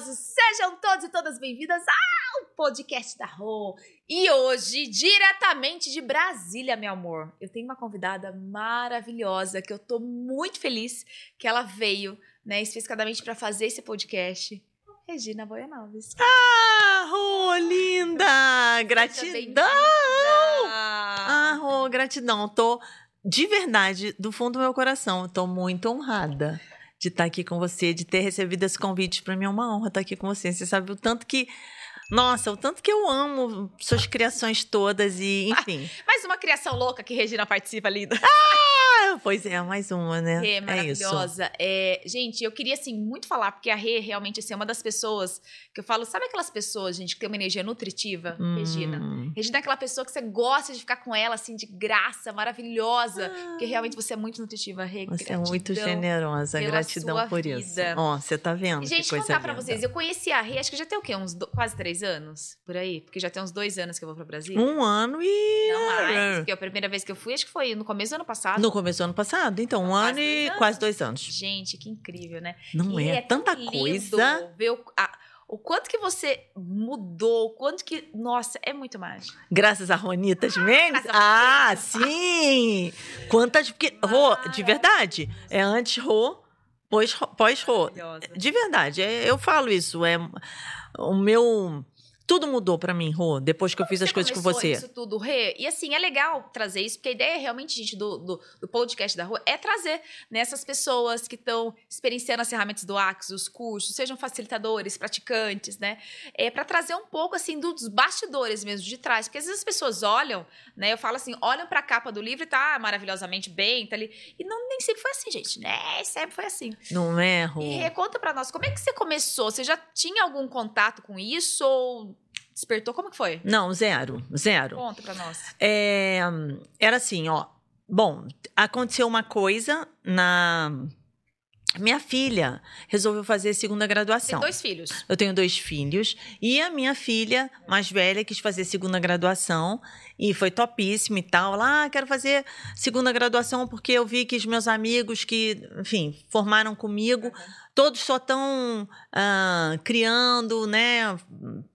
maravilhosos! Sejam todos e todas bem-vindas ao podcast da Rô. E hoje, diretamente de Brasília, meu amor, eu tenho uma convidada maravilhosa que eu tô muito feliz que ela veio, né, especificamente para fazer esse podcast. Regina Boianoves. Ah, Rô, linda! Gratidão! Ah, Rô, gratidão. Tô de verdade, do fundo do meu coração, tô muito honrada de estar aqui com você, de ter recebido esse convite. Para mim é uma honra estar aqui com você. Você sabe o tanto que. Nossa, o tanto que eu amo suas criações todas e, enfim. Mais uma criação louca que Regina participa, linda. Ah, pois é, mais uma, né? Rê, maravilhosa. É, gente, eu queria, assim, muito falar, porque a Rê realmente assim, é uma das pessoas que eu falo, sabe aquelas pessoas, gente, que tem uma energia nutritiva? Hum. Regina. Regina é aquela pessoa que você gosta de ficar com ela, assim, de graça, maravilhosa. Ah. Porque realmente você é muito nutritiva, Rê. Você é muito generosa, gratidão por isso. vida. Ó, você tá vendo? Gente, que coisa contar pra linda. vocês, eu conheci a Rê, acho que já tem o quê? Uns do- quase três anos? Por aí? Porque já tem uns dois anos que eu vou pra Brasília. Um ano e. Não mais, porque a primeira vez que eu fui, acho que foi no começo do ano passado. No começo do ano passado, então, um ano e anos. quase dois anos. Gente, que incrível, né? Não E é, tanta coisa. Ver o, a- o quanto que você mudou, o quanto que. Nossa, é muito mágico. Graças a Ronitas Mendes? Graças a Ah, sim! Quantas. Porque, Rô, de verdade, é antes Rô, pós Rô-. Maravilhosa. De verdade, é- eu falo isso. É o meu. Tudo mudou pra mim, Rô, depois que eu fiz as coisas com você. Isso tudo, Rê. E assim, é legal trazer isso, porque a ideia realmente, gente, do, do, do podcast da rua é trazer nessas pessoas que estão experienciando as ferramentas do Axis, os cursos, sejam facilitadores, praticantes, né? É para trazer um pouco assim dos bastidores mesmo de trás, porque às vezes as pessoas olham, né? Eu falo assim, olham para a capa do livro e tá maravilhosamente bem, tá ali. E não nem sempre foi assim, gente, né? Sempre foi assim. Não é, Rô? E Rê, conta pra nós, como é que você começou? Você já tinha algum contato com isso ou despertou? Como que foi? Não, zero. Zero. Conta pra nós. É, era assim, ó. Bom, aconteceu uma coisa na. Minha filha resolveu fazer segunda Tem graduação. dois filhos. Eu tenho dois filhos e a minha filha mais velha quis fazer segunda graduação e foi topíssima e tal. Ela, ah, quero fazer segunda graduação porque eu vi que os meus amigos que, enfim, formaram comigo, todos só estão criando, né,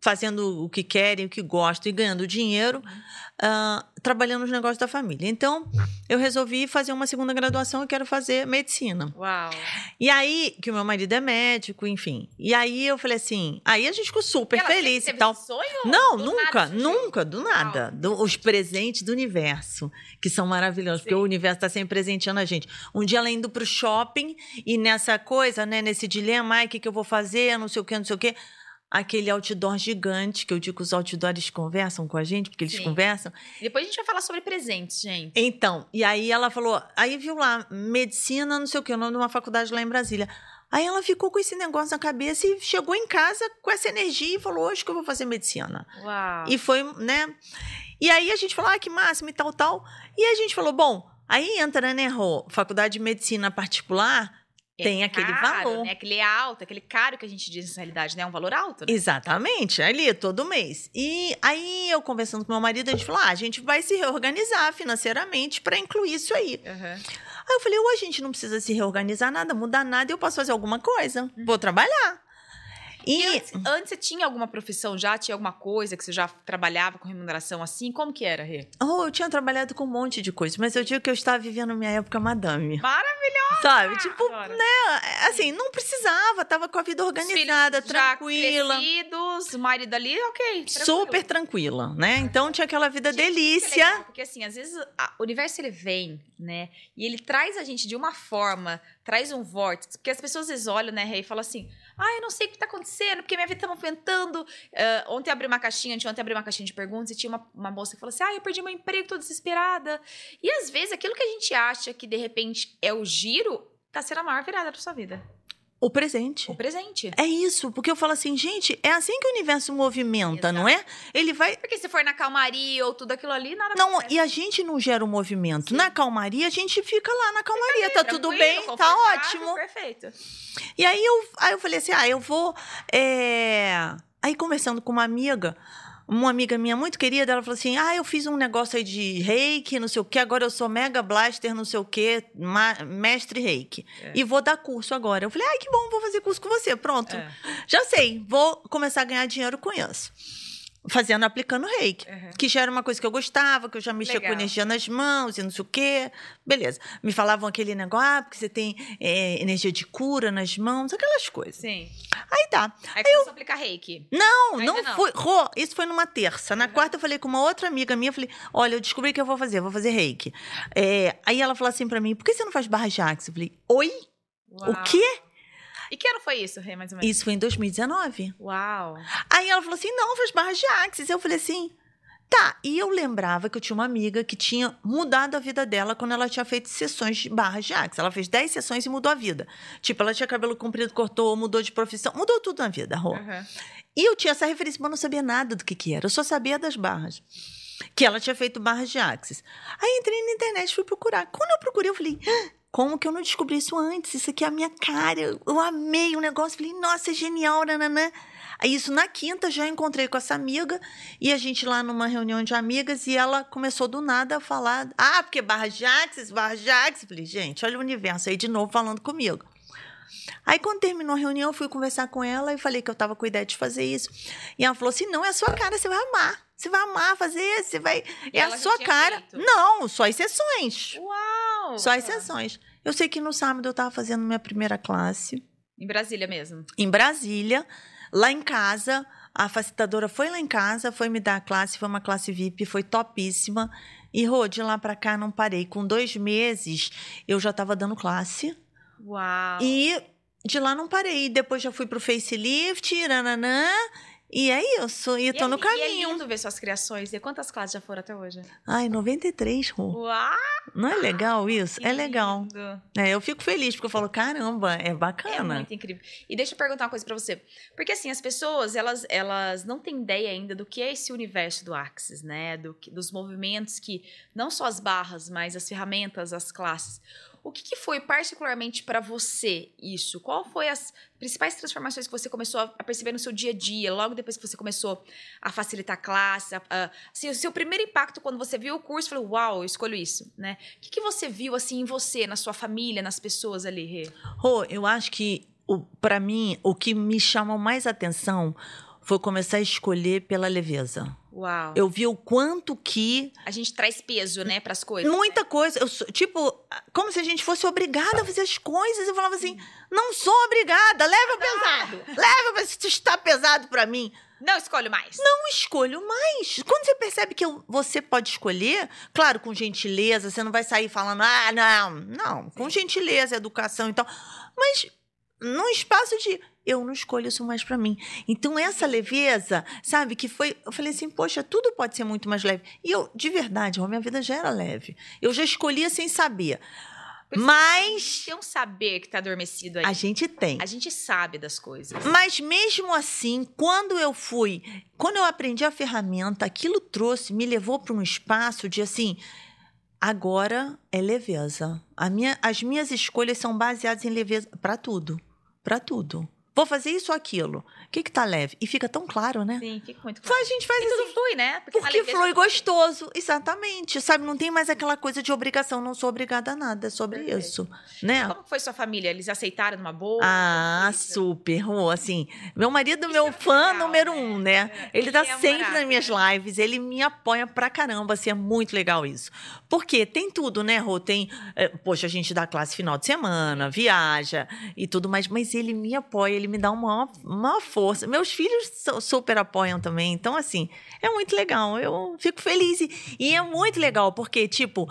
fazendo o que querem, o que gostam e ganhando dinheiro, ah, trabalhando nos negócios da família. Então, eu resolvi fazer uma segunda graduação e quero fazer medicina. Uau. E aí, que o meu marido é médico, enfim. E aí eu falei assim, aí a gente ficou super Ela feliz e tal. sonho? Não, Do nunca, nada nunca, do nada. Do- os presentes do universo, que são maravilhosos, porque Sim. o universo está sempre presenteando a gente. Um dia ela indo pro shopping e nessa coisa, né, nesse dilema, ai, o que, que eu vou fazer, não sei o que, não sei o que. Aquele outdoor gigante, que eu digo que os outdoors conversam com a gente, porque eles Sim. conversam. Depois a gente vai falar sobre presentes, gente. Então, e aí ela falou, aí viu lá, medicina, não sei o que, o nome de uma faculdade lá em Brasília. Aí ela ficou com esse negócio na cabeça e chegou em casa com essa energia e falou, hoje que eu vou fazer medicina. Uau. E foi, né? E aí a gente falou, ah, que máximo e tal, tal. E a gente falou, bom, aí entra, né, Rô, faculdade de medicina particular, tem aquele É caro, valor. Né? Aquele alto, aquele caro que a gente diz na realidade, né? É um valor alto, né? Exatamente, ali todo mês. E aí eu conversando com meu marido, a gente falou: ah, a gente vai se reorganizar financeiramente para incluir isso aí. Aham. Aí eu falei: ou a gente não precisa se reorganizar nada, mudar nada, eu posso fazer alguma coisa. Vou trabalhar. E, E, antes, antes você tinha alguma profissão já? Tinha alguma coisa que você já trabalhava com remuneração assim? Como que era, Rê? oh, eu tinha trabalhado com um monte de coisa, mas eu digo que eu estava vivendo minha época madame. Maravilhosa! Sabe? Tipo, Adoro. assim, não precisava, tava com a vida organizada, Filhos já tranquila. crescidos, marido ali, ok. tranquilo. Super tranquila, né? Então tinha aquela vida é delícia. legal, porque assim, às vezes o universo ele vem, né? E ele traz a gente de uma forma, traz um vórtice, porque as pessoas às vezes olham, né, Rei, e falam assim: "Ah, eu não sei o que tá acontecendo, porque minha vida tá movimentando". Ah, ontem abri uma caixinha, ontem eu abri uma caixinha de perguntas e tinha uma, uma moça que falou assim: "Ah, eu perdi meu emprego, tô desesperada". E às vezes aquilo que a gente acha que de repente é o giro, tá sendo a maior virada da sua vida. O presente. O presente. É isso, porque eu falo assim, gente, é assim que o universo movimenta, não é? Ele vai. Porque se for na calmaria ou tudo aquilo ali, nada Não, acontece. e a gente não gera o movimento. Na calmaria, a gente fica lá na calmaria, tá tudo bem, tá ótimo. Perfeito. E aí eu, aí eu falei assim: ah, eu vou. é, Aí conversando com uma amiga, uma amiga minha muito querida, ela falou assim: Ah, eu fiz um negócio aí de reiki, não sei o quê, agora eu sou mega blaster, não sei o quê, mestre reiki. É. E vou dar curso agora. Eu falei: Ai, que bom, vou fazer curso com você. Pronto. É. Já sei, vou começar a ganhar dinheiro com isso. Fazendo, aplicando reiki. Uhum. Que já era uma coisa que eu gostava, que eu já mexia Legal. com energia nas mãos e não sei o quê. Beleza. Me falavam aquele negócio, ah, porque você tem é, energia de cura nas mãos, aquelas coisas. Sim. Aí tá. Aí começou a aplicar reiki. Não, Ainda não, não. foi. Rô, isso foi numa terça. Na Uhum. quarta, eu falei com uma outra amiga minha, eu falei: olha, eu descobri o que eu vou fazer, eu vou fazer reiki. É, aí ela falou assim pra mim: por que você não faz barra axis? Eu falei: oi? Uau. O quê? E que ano foi isso, Rê, mais ou menos? Isso foi em 2019. Uau. Aí ela falou assim: não, faz barra de axis. Eu falei assim. Tá, e eu lembrava que eu tinha uma amiga que tinha mudado a vida dela quando ela tinha feito sessões de barra de axis. Ela fez 10 sessões e mudou a vida. Tipo, ela tinha cabelo comprido, cortou, mudou de profissão, mudou tudo na vida, Rô. Uhum. E eu tinha essa referência, mas eu não sabia nada do que, que era. Eu só sabia das barras. Que ela tinha feito barras de axis. Aí entrei na internet fui procurar. Quando eu procurei, eu falei. "Ah, Como que eu não descobri isso antes? Isso aqui é a minha cara. Eu, amei o negócio. Falei, nossa, é genial, nananã. Aí, isso na quinta, já encontrei com essa amiga. E a gente lá numa reunião de amigas. E ela começou do nada a falar. Ah, porque barra axis, barra axis. Falei, gente, olha o universo aí de novo falando comigo. Aí, quando terminou a reunião, eu fui conversar com ela e falei que eu estava com a ideia de fazer isso. E ela falou assim: não, é a sua cara, você vai amar. Você vai amar fazer, você vai. E é a sua cara. feito? Não, só as sessões. Uau. Só sessões. Eu sei que no sábado eu estava fazendo minha primeira classe Em Brasília mesmo. em Brasília, lá em casa. A facilitadora foi lá em casa, foi me dar a classe, foi uma classe VIP, foi topíssima. E, Rô, de lá para cá não parei. Com dois meses, eu já estava dando classe. Uau. E de lá não parei. Depois já fui pro facelift, nananã. E é isso. E, E tô é, no E é caminho. lindo ver suas criações. E quantas classes já foram até hoje? Ai, 93, Rô. Uau. Não é legal isso? que É legal. É, eu fico feliz, porque eu falo, caramba, é É bacana. muito incrível. E deixa eu perguntar uma coisa pra você. Porque assim, as pessoas, elas, elas não têm ideia ainda do que é esse universo do Axis, né? Do, dos movimentos que, não só as barras, mas as ferramentas, as classes. O que, que foi particularmente pra você isso? Qual foi as principais transformações que você começou a perceber no seu dia a dia, logo depois que você começou a facilitar a classe? a- a- assim, o seu primeiro impacto quando você viu o curso, falou, uau, eu escolho isso, né? O que, que você viu assim em você, na sua família, nas pessoas ali, Rê? Rô, eu acho que, para mim, o que me chamou mais atenção foi começar a escolher pela leveza. Uau. Eu vi o quanto que A gente traz peso, né, pras coisas. Muita coisa. Eu tipo, como se a gente fosse obrigada a fazer as coisas. Eu falava assim: não sou obrigada, leva pesado. Leva, isso está pesado para mim. Não escolho mais. Não escolho mais. Quando você percebe que você pode escolher, claro, com gentileza, você não vai sair falando, ah, não, não, com gentileza, educação e tal. Mas num espaço de eu não escolho isso mais pra mim. Então, essa leveza, sabe, que foi. Eu falei assim, poxa, tudo pode ser muito mais leve. E eu, de verdade, a minha vida já era leve. Eu já escolhia sem saber. Mas Tem um saber que tá adormecido aí. a gente tem. A gente sabe das coisas. Mas mesmo assim, quando eu fui, quando eu aprendi a ferramenta, aquilo trouxe, me levou para um espaço de assim, agora é leveza. A minha, as minhas escolhas são baseadas em leveza para tudo, para tudo. Vou fazer isso ou aquilo. O que que tá leve? E fica tão claro, né? Sim, fica muito claro. Faz, a gente faz E assim. tudo flui, né? Porque, Porque flui gostoso, exatamente. Sabe, não tem mais aquela coisa de obrigação. Não sou obrigada a nada, é sobre Perfeito. isso, né? Como foi sua família? Eles aceitaram numa boa? Ah, isso? super. Rô, assim, meu marido é Isso meu é fã legal, número né? um, né? É, Ele tá sempre nas minhas lives, ele me apoia pra caramba, assim, é muito legal isso. Porque tem tudo, né, Rô? Tem, eh, poxa, a gente dá classe final de semana, viaja e tudo mais, mas ele me apoia, ele me dá uma, uma força. Meus filhos su- super apoiam também, então, assim, é muito legal. Eu fico feliz. E, e é muito legal, porque, tipo,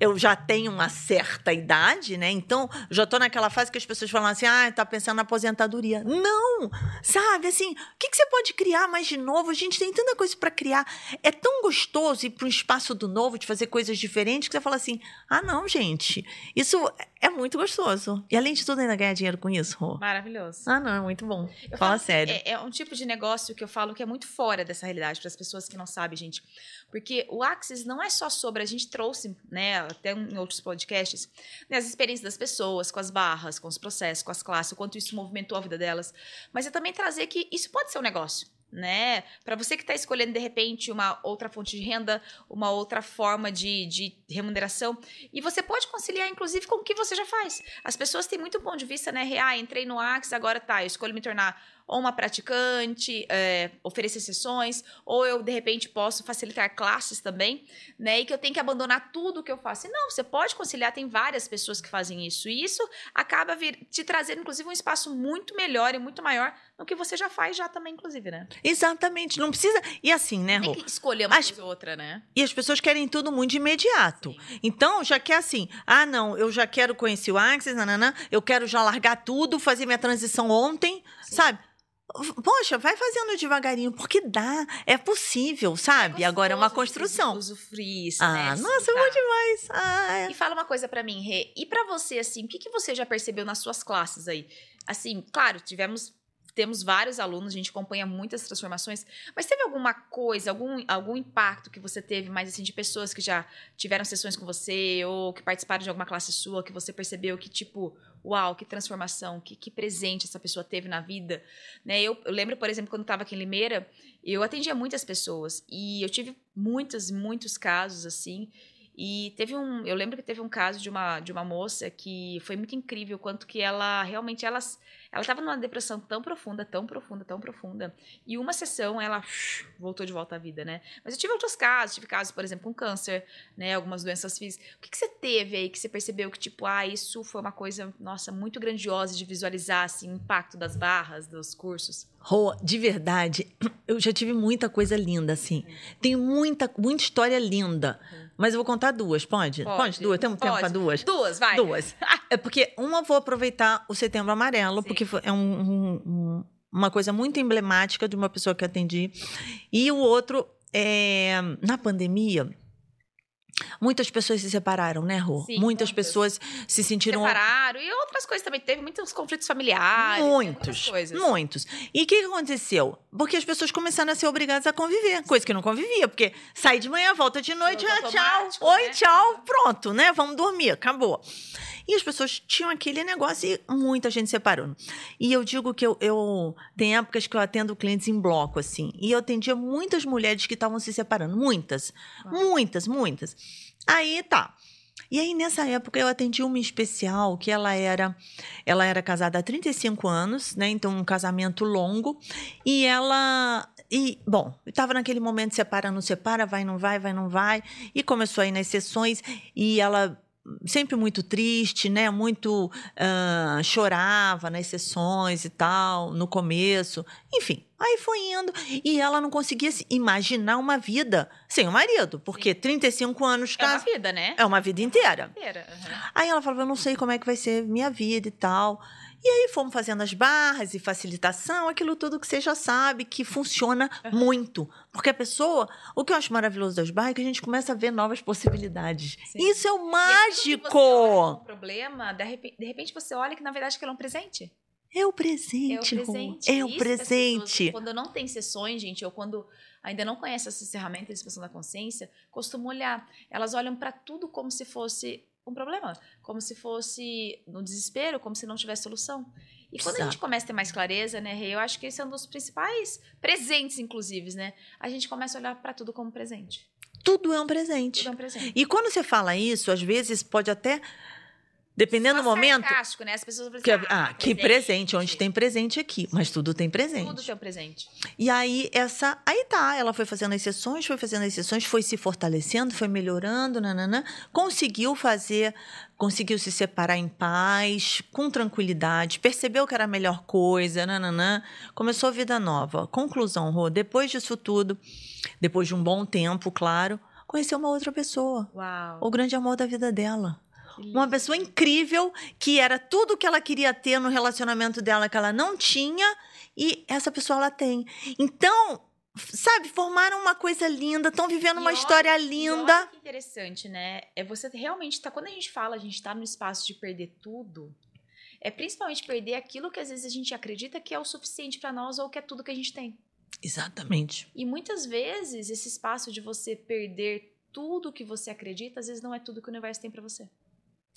eu já tenho uma certa idade, né? Então, já tô naquela fase que as pessoas falam assim: ah, tá pensando na aposentadoria. Não! Sabe, assim, o que, que você pode criar mais de novo? A gente tem tanta coisa para criar. É tão gostoso ir para um espaço do novo, de fazer coisas diferentes, que você fala assim: ah, não, gente, isso é muito gostoso. E além de tudo, ainda ganhar dinheiro com isso, Rô. Maravilhoso. Ah, não, é muito bom. Eu Fala falo sério. É, é um tipo de negócio que eu falo que é muito fora dessa realidade, para as pessoas que não sabem, gente. Porque o Axis não é só sobre, a gente trouxe, né, até em outros podcasts, né, as experiências das pessoas, com as barras, com os processos, com as classes, o quanto isso movimentou a vida delas. Mas é também trazer que isso pode ser um negócio. né? Para você que está escolhendo de repente uma outra fonte de renda, uma outra forma de, de remuneração, e você pode conciliar inclusive com o que você já faz. As pessoas têm muito ponto de vista, né? Ah, entrei no Axis, agora tá, eu escolho me tornar ou uma praticante, é, oferecer sessões, ou eu, de repente, posso facilitar classes também, né? E que eu tenho que abandonar tudo o que eu faço. E não, você pode conciliar, tem várias pessoas que fazem isso. E isso acaba vir, te trazendo, inclusive, um espaço muito melhor e muito maior no que você já faz já também, inclusive, né? Exatamente. Não precisa. E assim, né, Rô? Tem que escolher uma As- coisa ou outra, né? E as pessoas querem tudo muito de imediato. Então, já quer assim, ah, não, eu já quero conhecer o Axis, nananã, eu quero já largar tudo, fazer minha transição ontem, Sim. sabe? Poxa, vai fazendo devagarinho, porque dá, é possível, sabe? Agora é uma construção. Usufruir isso, Ah, né? nossa, bom Desfrutar. demais. Ah, é. E fala uma coisa pra mim, Rê. E pra você, assim, o que, que você já percebeu nas suas classes aí? Assim, claro, tivemos. Temos vários alunos, a gente acompanha muitas transformações, mas teve alguma coisa, algum, algum impacto que você teve, mais assim, de pessoas que já tiveram sessões com você, ou que participaram de alguma classe sua, que você percebeu que, tipo, uau, que transformação, que, que presente essa pessoa teve na vida, né? Eu, eu lembro, por exemplo, quando estava aqui em Limeira, eu atendia muitas pessoas, e eu tive muitos, muitos casos, assim, e teve um, eu lembro que teve um caso de uma, de uma moça que foi muito incrível quanto que ela realmente ela ela estava numa depressão tão profunda, tão profunda, tão profunda. E uma sessão ela voltou de volta à vida, né? Mas eu tive outros casos, tive casos, por exemplo, com câncer, né, algumas doenças físicas. O que, que você teve aí que você percebeu que tipo, ah, isso foi uma coisa, nossa, muito grandiosa de visualizar assim, o impacto das barras, dos cursos? Rô, de verdade, eu já tive muita coisa linda, assim. Tem muita, muita história linda. Mas eu vou contar duas, pode? Pode? Duas? Temos tempo Pode. para duas? Duas, vai. Duas. É porque uma eu vou aproveitar o Setembro Amarelo, Sim. porque é um- um- um- uma coisa muito emblemática de uma pessoa que eu atendi. E o outro é na pandemia. Muitas pessoas se separaram, né, Rô? Sim, muitas muitas. pessoas se sentiram Separaram e outras coisas também. Teve muitos conflitos familiares. Muitos, muitos. E o que, aconteceu? Porque as pessoas começaram a ser obrigadas a conviver, coisa que não convivia, porque sai de manhã, volta de noite, ah, tchau, automático, oi, né? tchau, pronto, né? Vamos dormir, acabou. E as pessoas tinham aquele negócio e muita gente separando. E eu digo que eu, eu tem épocas que eu atendo clientes em bloco, assim, e eu atendia muitas mulheres que estavam se separando, muitas, Ah. muitas, muitas. Aí tá. E aí, nessa época, eu atendi uma especial que ela era ela era casada há 35 anos, né? Então, um casamento longo. E ela. E, bom, estava naquele momento separa, não separa, vai, não vai, vai, não vai. E começou aí nas sessões. E ela sempre muito triste, né? Muito ah, chorava nas sessões e tal, no começo. Enfim, aí foi indo. E ela não conseguia se imaginar uma vida sem o marido, porque 35 anos É uma casa vida, né? é uma vida inteira. Inteira, aham. Aí ela falava, eu não sei como é que vai ser minha vida e tal. E aí fomos fazendo as barras e facilitação, aquilo tudo que você já sabe que funciona muito. Porque a pessoa, o que eu acho maravilhoso das barras é que a gente começa a ver novas possibilidades. Sim. Isso é o que mágico! você olha como problema, de repente, de repente você olha que na verdade aquilo é um presente. É o É o presente, presente. É o pessoas, presente. quando não tem sessões, gente, ou quando ainda não conhece essas ferramentas de expansão da consciência, costumam olhar. Elas olham para tudo como se fosse um problema, como se fosse no desespero, como se não tivesse solução. E quando a gente Exato. começa a ter mais clareza, né, Rê, eu acho que esse é um dos principais presentes, inclusive, né? A gente começa a olhar para tudo como presente. Tudo é um presente. Tudo é um presente. E quando você fala isso, às vezes pode até, dependendo do momento. sarcástico, né? As pessoas vão Que, dizer, ah, que presente, onde tem presente aqui. Mas tudo tem presente. Tudo tem um presente. E aí, essa. Aí tá, ela foi fazendo as sessões, foi fazendo as sessões, foi se fortalecendo, foi melhorando, nananã. Conseguiu fazer, conseguiu se separar em paz, com tranquilidade, percebeu que era a melhor coisa, nananã. Começou a vida nova. Conclusão, Rô, depois disso tudo, depois de um bom tempo, claro, conheceu uma outra pessoa. Uau. O grande amor da vida dela. Uma pessoa incrível, que era tudo que ela queria ter no relacionamento dela, que ela não tinha, e essa pessoa ela tem. Então, sabe, formaram uma coisa linda, estão vivendo E uma olha- história E olha linda. que interessante, né? É você realmente tá. Quando a gente fala, a gente tá no espaço de perder tudo. É principalmente perder aquilo que às vezes a gente acredita que é o suficiente pra nós ou que é tudo que a gente tem. Exatamente. E muitas vezes esse espaço de você perder tudo que você acredita, às vezes não é tudo que o universo tem pra você.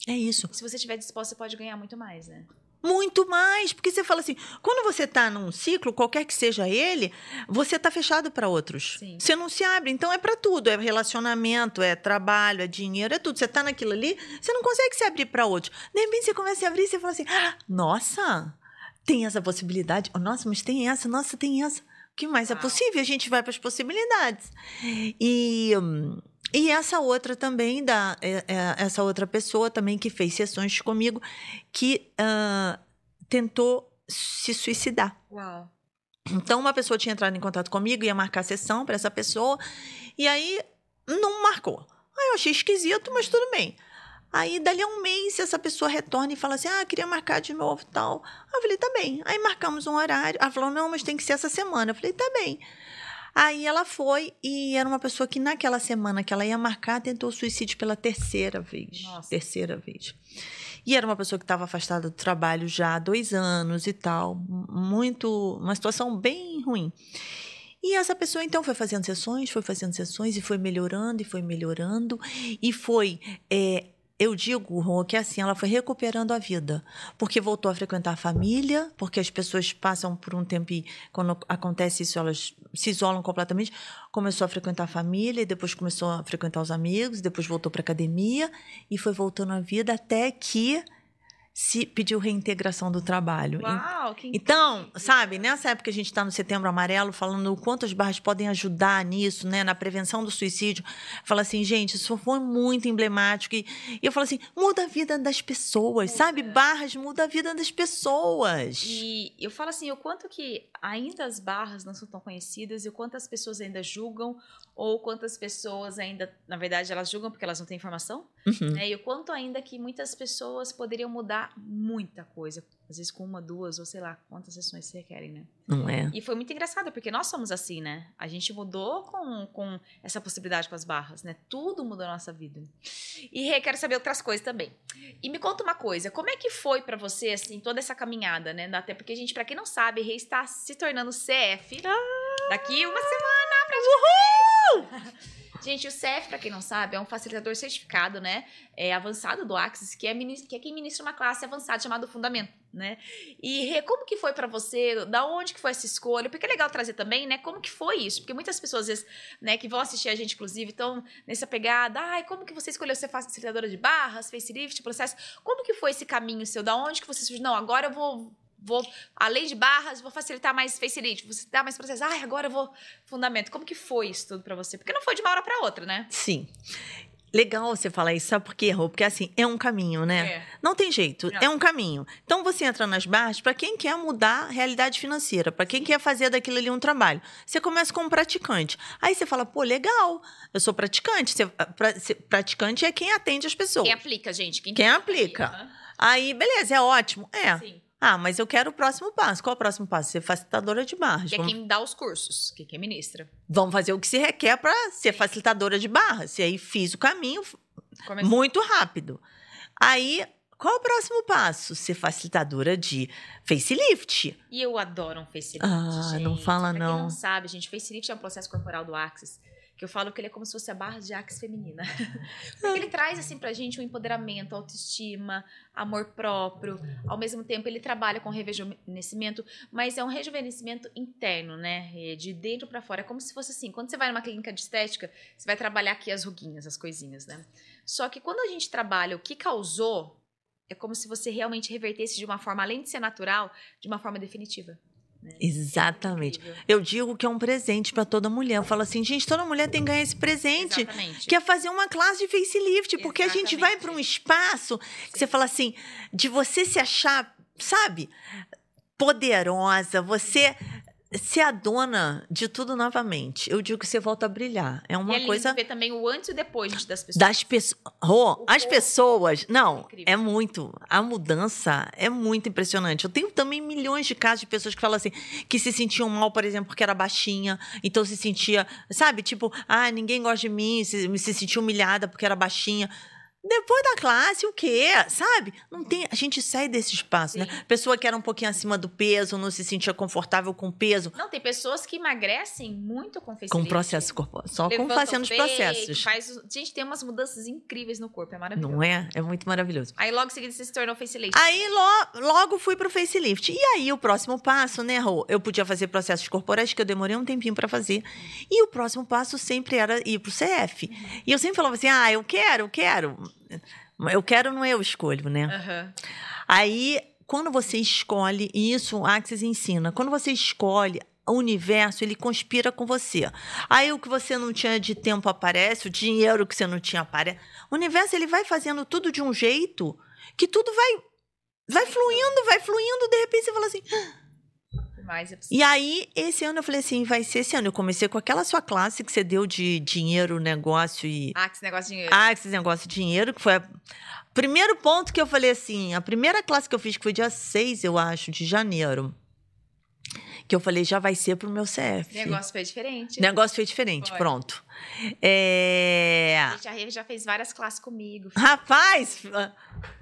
É isso. Se você estiver disposto, você pode ganhar muito mais, né? Muito mais, porque você fala assim, quando você está num ciclo, qualquer que seja ele, você está fechado para outros. Sim. Você não se abre, então é para tudo, é relacionamento, é trabalho, é dinheiro, é tudo. Você está naquilo ali, você não consegue se abrir para outros. De repente você começa a abrir e você fala assim: ah, "Nossa, tem essa possibilidade. Oh, nossa, mas tem essa, nossa, tem essa. O que mais é Uau. possível? A gente vai para as possibilidades. E hum, e essa outra também, da, é- é- essa outra pessoa também que fez sessões comigo, que ah, tentou se suicidar. Uau. Então, uma pessoa tinha entrado em contato comigo, ia marcar a sessão para essa pessoa, e aí não marcou. Aí eu achei esquisito, mas tudo bem. Aí, dali a um mês, essa pessoa retorna e fala assim: Ah, queria marcar de novo tal. Aí eu falei: Tá bem. Aí marcamos um horário. Ela falou: Não, mas tem que ser essa semana. Eu falei: Tá bem. Aí ela foi e era uma pessoa que naquela semana que ela ia marcar tentou suicídio pela terceira vez. Nossa. Terceira vez. E era uma pessoa que estava afastada do trabalho já há dois anos e tal. Muito. Uma situação bem ruim. E essa pessoa então foi fazendo sessões, foi fazendo sessões e foi melhorando e foi melhorando e foi. é, eu digo, Rô, que assim, ela foi recuperando a vida. Porque voltou a frequentar a família, porque as pessoas passam por um tempo e quando acontece isso, elas se isolam completamente. Começou a frequentar a família, depois começou a frequentar os amigos, depois voltou para academia e foi voltando à vida até que se pediu reintegração do trabalho. Uau, que Então, incrível. sabe, nessa época que a gente está no Setembro Amarelo, falando o quanto as barras podem ajudar nisso, né, na prevenção do suicídio, fala assim, gente, isso foi muito emblemático. E, e eu falo assim, muda a vida das pessoas, sabe? Barras muda a vida das pessoas. E eu falo assim, o quanto que ainda as barras não são tão conhecidas e o quanto as pessoas ainda julgam ou quantas pessoas ainda, na verdade, elas julgam porque elas não têm informação, Uhum. né? E o quanto ainda que muitas pessoas poderiam mudar muita coisa, às vezes com uma, duas ou sei lá quantas sessões se requerem, né? Não é? E foi muito engraçado, porque nós somos assim, né? A gente mudou com, com essa possibilidade com as barras, né? Tudo mudou na nossa vida. E quero saber outras coisas também. E me conta uma coisa, como é que foi pra você, assim, toda essa caminhada, né? Até porque, gente, pra quem não sabe, Rê está se tornando CF daqui uma semana, praticamente. Gente, o CF, pra quem não sabe, é um facilitador certificado, né? É avançado do Axis, que é, que é quem ministra uma classe avançada chamada Fundamento, né? E como que foi pra você? Da onde que foi essa escolha? Porque é legal trazer também, né? Como que foi isso? Porque muitas pessoas, às vezes, né, que vão assistir a gente, inclusive, estão nessa pegada. Ai, como que você escolheu ser facilitadora de barras, facelift, processo? Como que foi esse caminho seu? Da onde que você surgiu? Não, agora eu vou. Vou, além de barras, vou facilitar mais facelift, vou facilitar mais processo. Ai, agora eu vou fundamento. Como que foi isso tudo pra você? Porque não foi de uma hora pra outra, né? Sim. Legal você falar isso, sabe por quê, Rô? Porque assim, é um caminho, né? É. Não tem jeito, Não. é um caminho. Então você entra nas barras para quem quer mudar a realidade financeira, para quem quer fazer daquilo ali um trabalho. Você começa como praticante. Aí você fala, pô, legal, eu sou praticante. Você, pra- você- praticante é quem atende as pessoas. Quem aplica, gente? Quem aplica. Aham. Aí, beleza, é ótimo. É. Sim. Ah, mas eu quero o próximo passo. Qual é o próximo passo? Ser facilitadora de barras. Que é quem dá os cursos, que é quem ministra. vamos fazer o que se requer para ser facilitadora de barras. E aí fiz o caminho muito rápido. Aí, qual é o próximo passo? Ser facilitadora de facelift. E eu adoro um facelift. Ah, não gente. fala pra não. Quem não sabe, gente, facelift é um processo corporal do Axis. Que eu falo que ele é como se fosse a barra de Axis feminina. Porque ele traz, assim, pra gente um empoderamento, autoestima, amor próprio. Ao mesmo tempo, ele trabalha com rejuvenescimento, mas é um rejuvenescimento interno, né? É De dentro pra fora. É como se fosse assim, quando você vai numa clínica de estética, você vai trabalhar aqui as ruguinhas, as coisinhas, né? Só que quando a gente trabalha o que causou, é como se você realmente revertesse de uma forma, além de ser natural, de uma forma definitiva. Né? Exatamente. Incrível. Eu digo que é um presente para toda mulher. Eu falo assim, gente, toda mulher tem que ganhar esse presente. Exatamente. Que é fazer uma classe de facelift, porque a gente vai Exatamente. para um espaço que você fala assim, de você se achar, sabe, poderosa, você ser a dona de tudo novamente. Eu digo que você volta a brilhar. É E uma é lindo coisa ver também o antes e depois das pessoas. das pessoas. O as pessoas. Não, Incrível. é muito. A mudança é muito impressionante. Eu tenho também milhões de casos de pessoas que falam assim, que se sentiam mal, por exemplo, porque era baixinha. Então se sentia, sabe, tipo, ah, ninguém gosta de mim, se, se sentia humilhada porque era baixinha. Depois da classe, o quê? Sabe? Não tem, a gente sai desse espaço, né? Sim. Pessoa que era um pouquinho acima do peso, não se sentia confortável com o peso, Não, tem pessoas que emagrecem muito com facelift. com processo corporal, só com fazendo os processos. Faz, gente, tem umas mudanças incríveis no corpo, é maravilhoso. Não é? É muito maravilhoso. Aí logo em seguida você se tornou facelift. Aí lo- logo fui pro facelift. E aí o próximo passo, né, Rô? Eu podia fazer processos corporais que eu demorei um tempinho pra fazer. E o próximo passo sempre era ir pro CF. E eu sempre falava assim: "Ah, eu quero, eu quero". Eu quero não eu escolho, né? Aham. Aí, quando você escolhe, e isso o Axis ensina, quando você escolhe, o universo, ele conspira com você. Aí o que você não tinha de tempo aparece, o dinheiro que você não tinha aparece. O universo, ele vai fazendo tudo de um jeito que tudo vai vai fluindo, vai fluindo, de repente você fala assim. Que mais é. E aí, esse ano eu falei assim, vai ser esse ano. Eu comecei com aquela sua classe que você deu de dinheiro, negócio e Ah, que esse negócio de dinheiro. ah, esse negócio de dinheiro, que foi o primeiro ponto que eu falei assim, a primeira classe que eu fiz, que foi dia 6, eu acho, de janeiro, que eu falei, já vai ser pro meu CF. O negócio foi diferente. Negócio foi diferente, Foi. pronto. É... Gente, a Rê já fez várias classes comigo. Rapaz,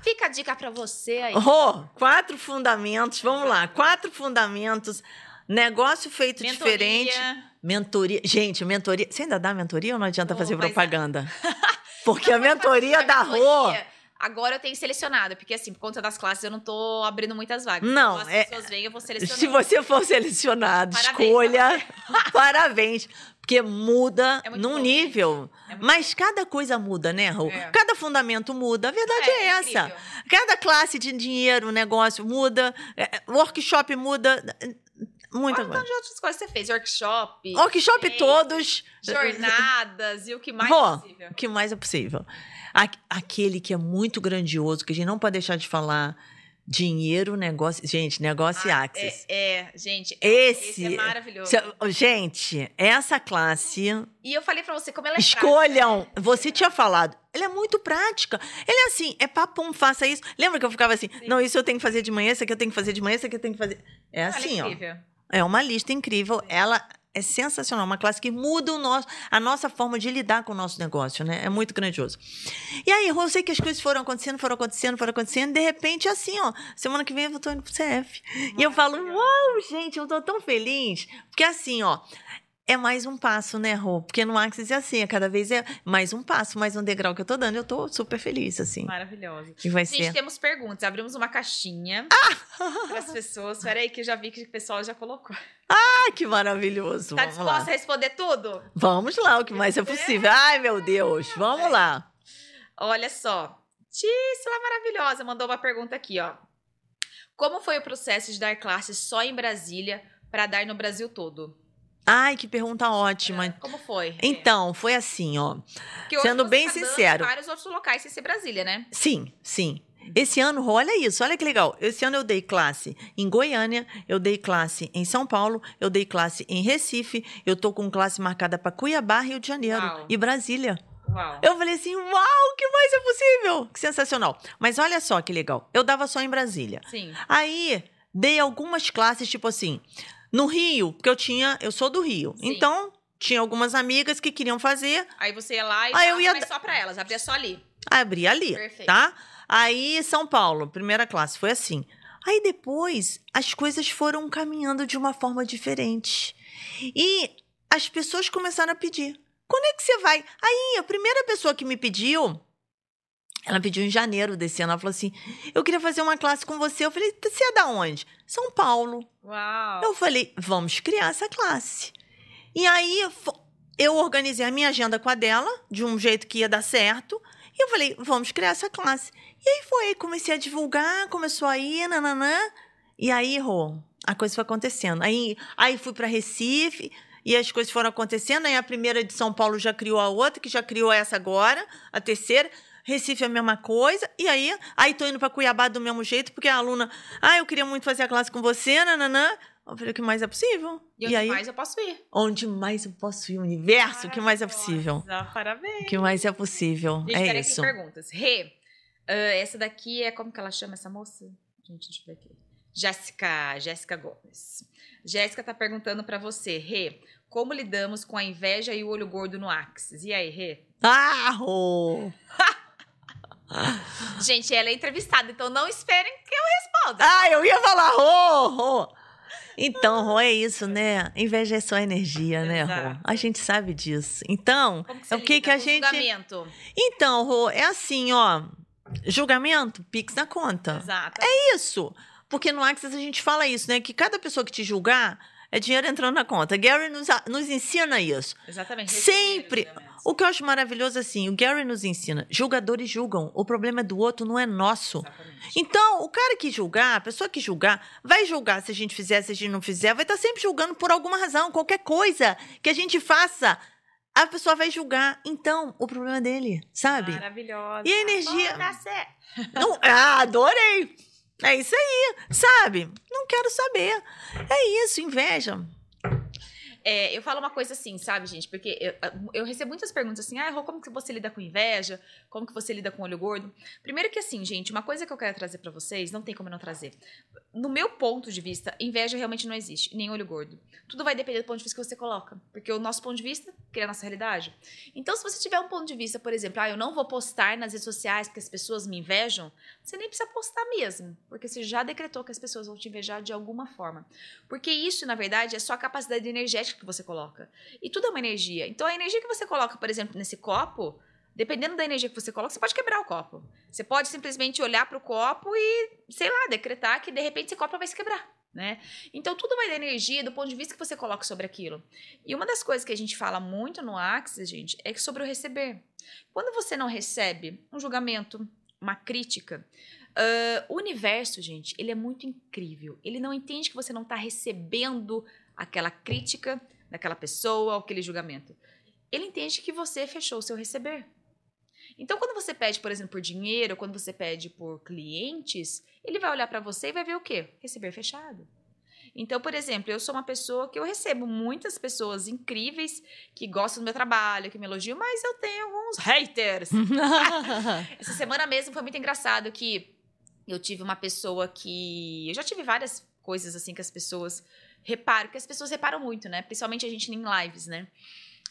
Fica a dica pra você aí. Rô, quatro fundamentos, vamos lá, quatro fundamentos, negócio feito Mentoria. diferente, mentoria. Gente, mentoria, você ainda dá mentoria ou não adianta Oh, fazer a- propaganda? Porque a mentoria da Rô... Agora eu tenho selecionado, porque assim, por conta das classes, eu não tô abrindo muitas vagas. Não, Então, as é- pessoas vêm, eu vou selecionando. Se você for selecionado, Parabéns escolha. Parabéns. Porque muda É num bom, nível. É Mas cada coisa muda, né, Raul? É. Cada fundamento muda. A verdade é, essa. incrível. Cada classe de dinheiro, negócio muda. é, Workshop muda. Muita Olha coisa. de outras coisas que você fez. Workshop, Workshop Sim. todos. jornadas e o que mais Rô, possível. O que mais é possível? Aquele que é muito grandioso, que a gente não pode deixar de falar. Dinheiro, negócio. Gente, negócio e Ah, Axis. É, é, gente, Esse. esse é maravilhoso. Se- Gente, essa classe, E eu falei pra você como ela é escolham. Você tinha falado, ela é muito prática. Ele é assim, é papum, faça isso. Lembra que eu ficava assim, Sim. não, isso eu tenho que fazer de manhã, isso aqui eu tenho que fazer de manhã, isso aqui eu tenho que fazer. É prática. assim, é ó. É uma lista incrível. Ela é sensacional, uma classe que muda o nosso, a nossa forma de lidar com o nosso negócio, né? É muito grandioso. E aí, eu sei que as coisas foram acontecendo, foram acontecendo, foram acontecendo, de repente, assim, ó, semana que vem eu tô indo pro CF. E eu falo, uau, gente, eu tô tão feliz. Porque assim, ó, é mais um passo, né, Rô? Porque no Axis é assim, é cada vez é mais um passo, mais um degrau que eu tô dando. Eu tô super feliz, assim. Maravilhoso. E vai Gente, ser. temos perguntas. Abrimos uma caixinha para as pessoas. Peraí, que eu já vi que o pessoal já colocou. Ah, que maravilhoso. Tá Vamos disposta lá. a responder tudo? Vamos lá, o que mais é possível. Ai, meu Deus. Vamos lá. Olha só. Tícila maravilhosa mandou uma pergunta aqui, ó. Como foi o processo de dar classes só em Brasília para dar no Brasil todo? Ai, que pergunta ótima. Como foi? Então, foi assim, ó. Sendo bem tá sincero. vários outros locais sem ser Brasília, né? Sim, sim. Esse ano, olha isso, olha que legal. Esse ano eu dei classe em Goiânia, eu dei classe em São Paulo, eu dei classe em Recife, eu tô com classe marcada para Cuiabá, Rio de Janeiro Uau. e Brasília. Uau. Eu falei assim, uau, que mais é possível? Que sensacional. Mas olha só que legal. Eu dava só em Brasília. Sim. Aí, dei algumas classes, tipo assim, no Rio, porque eu tinha, eu sou do Rio. Sim. Então, tinha algumas amigas que queriam fazer, Aí você ia lá e Aí eu ia mas só para elas, abria só ali. abri ali, Perfeito. tá? Aí, São Paulo, primeira classe, foi assim. Aí depois, as coisas foram caminhando de uma forma diferente. E as pessoas começaram a pedir. Quando é que você vai? Aí, a primeira pessoa que me pediu, ela pediu em janeiro desse ano, ela falou assim: eu queria fazer uma classe com você. Eu falei, você é da onde? São Paulo. Uau. Eu falei, vamos criar essa classe. E aí eu organizei a minha agenda com a dela, de um jeito que ia dar certo. E eu falei, vamos criar essa classe. E aí foi, comecei a divulgar, começou a ir, nananã. E aí, Rô, a coisa foi acontecendo. Aí, aí fui para Recife e as coisas foram acontecendo. Aí a primeira de São Paulo já criou a outra, que já criou essa agora, a terceira. Recife é a mesma coisa. E aí, aí tô indo para Cuiabá do mesmo jeito, porque a aluna, ah, eu queria muito fazer a classe com você, nananã. Eu falei, o que mais é possível? E onde mais eu posso ir? onde mais eu posso ir? O universo, o que mais é possível? Parabéns. O que mais é possível? Gente, é isso. tem perguntas. Rê, ah, essa daqui é como que ela chama essa moça? Gente, deixa eu ver aqui. Jéssica, Jéssica Gomes. Jéssica tá perguntando pra você, Rê, como lidamos com a inveja e o olho gordo no Axis? E aí, Rê? Ah, Rô! Gente, ela é entrevistada, então não esperem que eu responda. Ah, eu ia falar, Rô, Rô. Então, Rô, é isso, né? Inveja é só energia, né, Rô? A gente sabe disso. Então, é o que, que a gente. julgamento? Então, Rô, é assim, ó. Julgamento, Pix na conta. Exato. É isso. Porque no Axis a gente fala isso, né? Que cada pessoa que te julgar é dinheiro entrando na conta. Gary nos, nos ensina isso. Exatamente. Sempre. Julgamentos. O que eu acho maravilhoso é assim, o Gary nos ensina, julgadores julgam, o problema é do outro, não é nosso. Exatamente. Então, o cara que julgar, a pessoa que julgar, vai julgar se a gente fizer, se a gente não fizer, vai estar sempre julgando por alguma razão, qualquer coisa que a gente faça, a pessoa vai julgar. Então, o problema é dele, sabe? Maravilhosa. E a energia-. Não, ah, adorei! É isso aí, sabe? Não quero saber. É isso, inveja. É, eu falo uma coisa assim, sabe, gente? Porque eu, eu recebo muitas perguntas assim, ah, Rô, como que você lida com inveja? Como que você lida com olho gordo? Primeiro que assim, gente, uma coisa que eu quero trazer pra vocês, não tem como não trazer. No meu ponto de vista, inveja realmente não existe, nem olho gordo. Tudo vai depender do ponto de vista que você coloca. Porque o nosso ponto de vista cria a nossa realidade. Então, se você tiver um ponto de vista, por exemplo, ah, eu não vou postar nas redes sociais porque as pessoas me invejam, você nem precisa postar mesmo. Porque você já decretou que as pessoas vão te invejar de alguma forma. Porque isso, na verdade, é só a capacidade energética que você coloca. E tudo é uma energia. Então, a energia que você coloca, por exemplo, nesse copo, dependendo da energia que você coloca, você pode quebrar o copo. Você pode simplesmente olhar para o copo e, sei lá, decretar que de repente esse copo vai se quebrar. Né? Então, tudo vai da energia, do ponto de vista que você coloca sobre aquilo. E uma das coisas que a gente fala muito no Axis, gente, é sobre o receber. Quando você não recebe um julgamento, uma crítica, ah, o universo, gente, ele é muito incrível. Ele não entende que você não está recebendo aquela crítica daquela pessoa, aquele julgamento. Ele entende que você fechou o seu receber. Então, quando você pede, por exemplo, por dinheiro, quando você pede por clientes, ele vai olhar para você e vai ver o quê? Receber fechado. Então, por exemplo, eu sou uma pessoa que eu recebo muitas pessoas incríveis que gostam do meu trabalho, que me elogiam, mas eu tenho alguns haters. Essa semana mesmo foi muito engraçado que eu tive uma pessoa que. Eu já tive várias coisas assim que as pessoas reparam, que as pessoas reparam muito, né? Principalmente a gente em lives, né?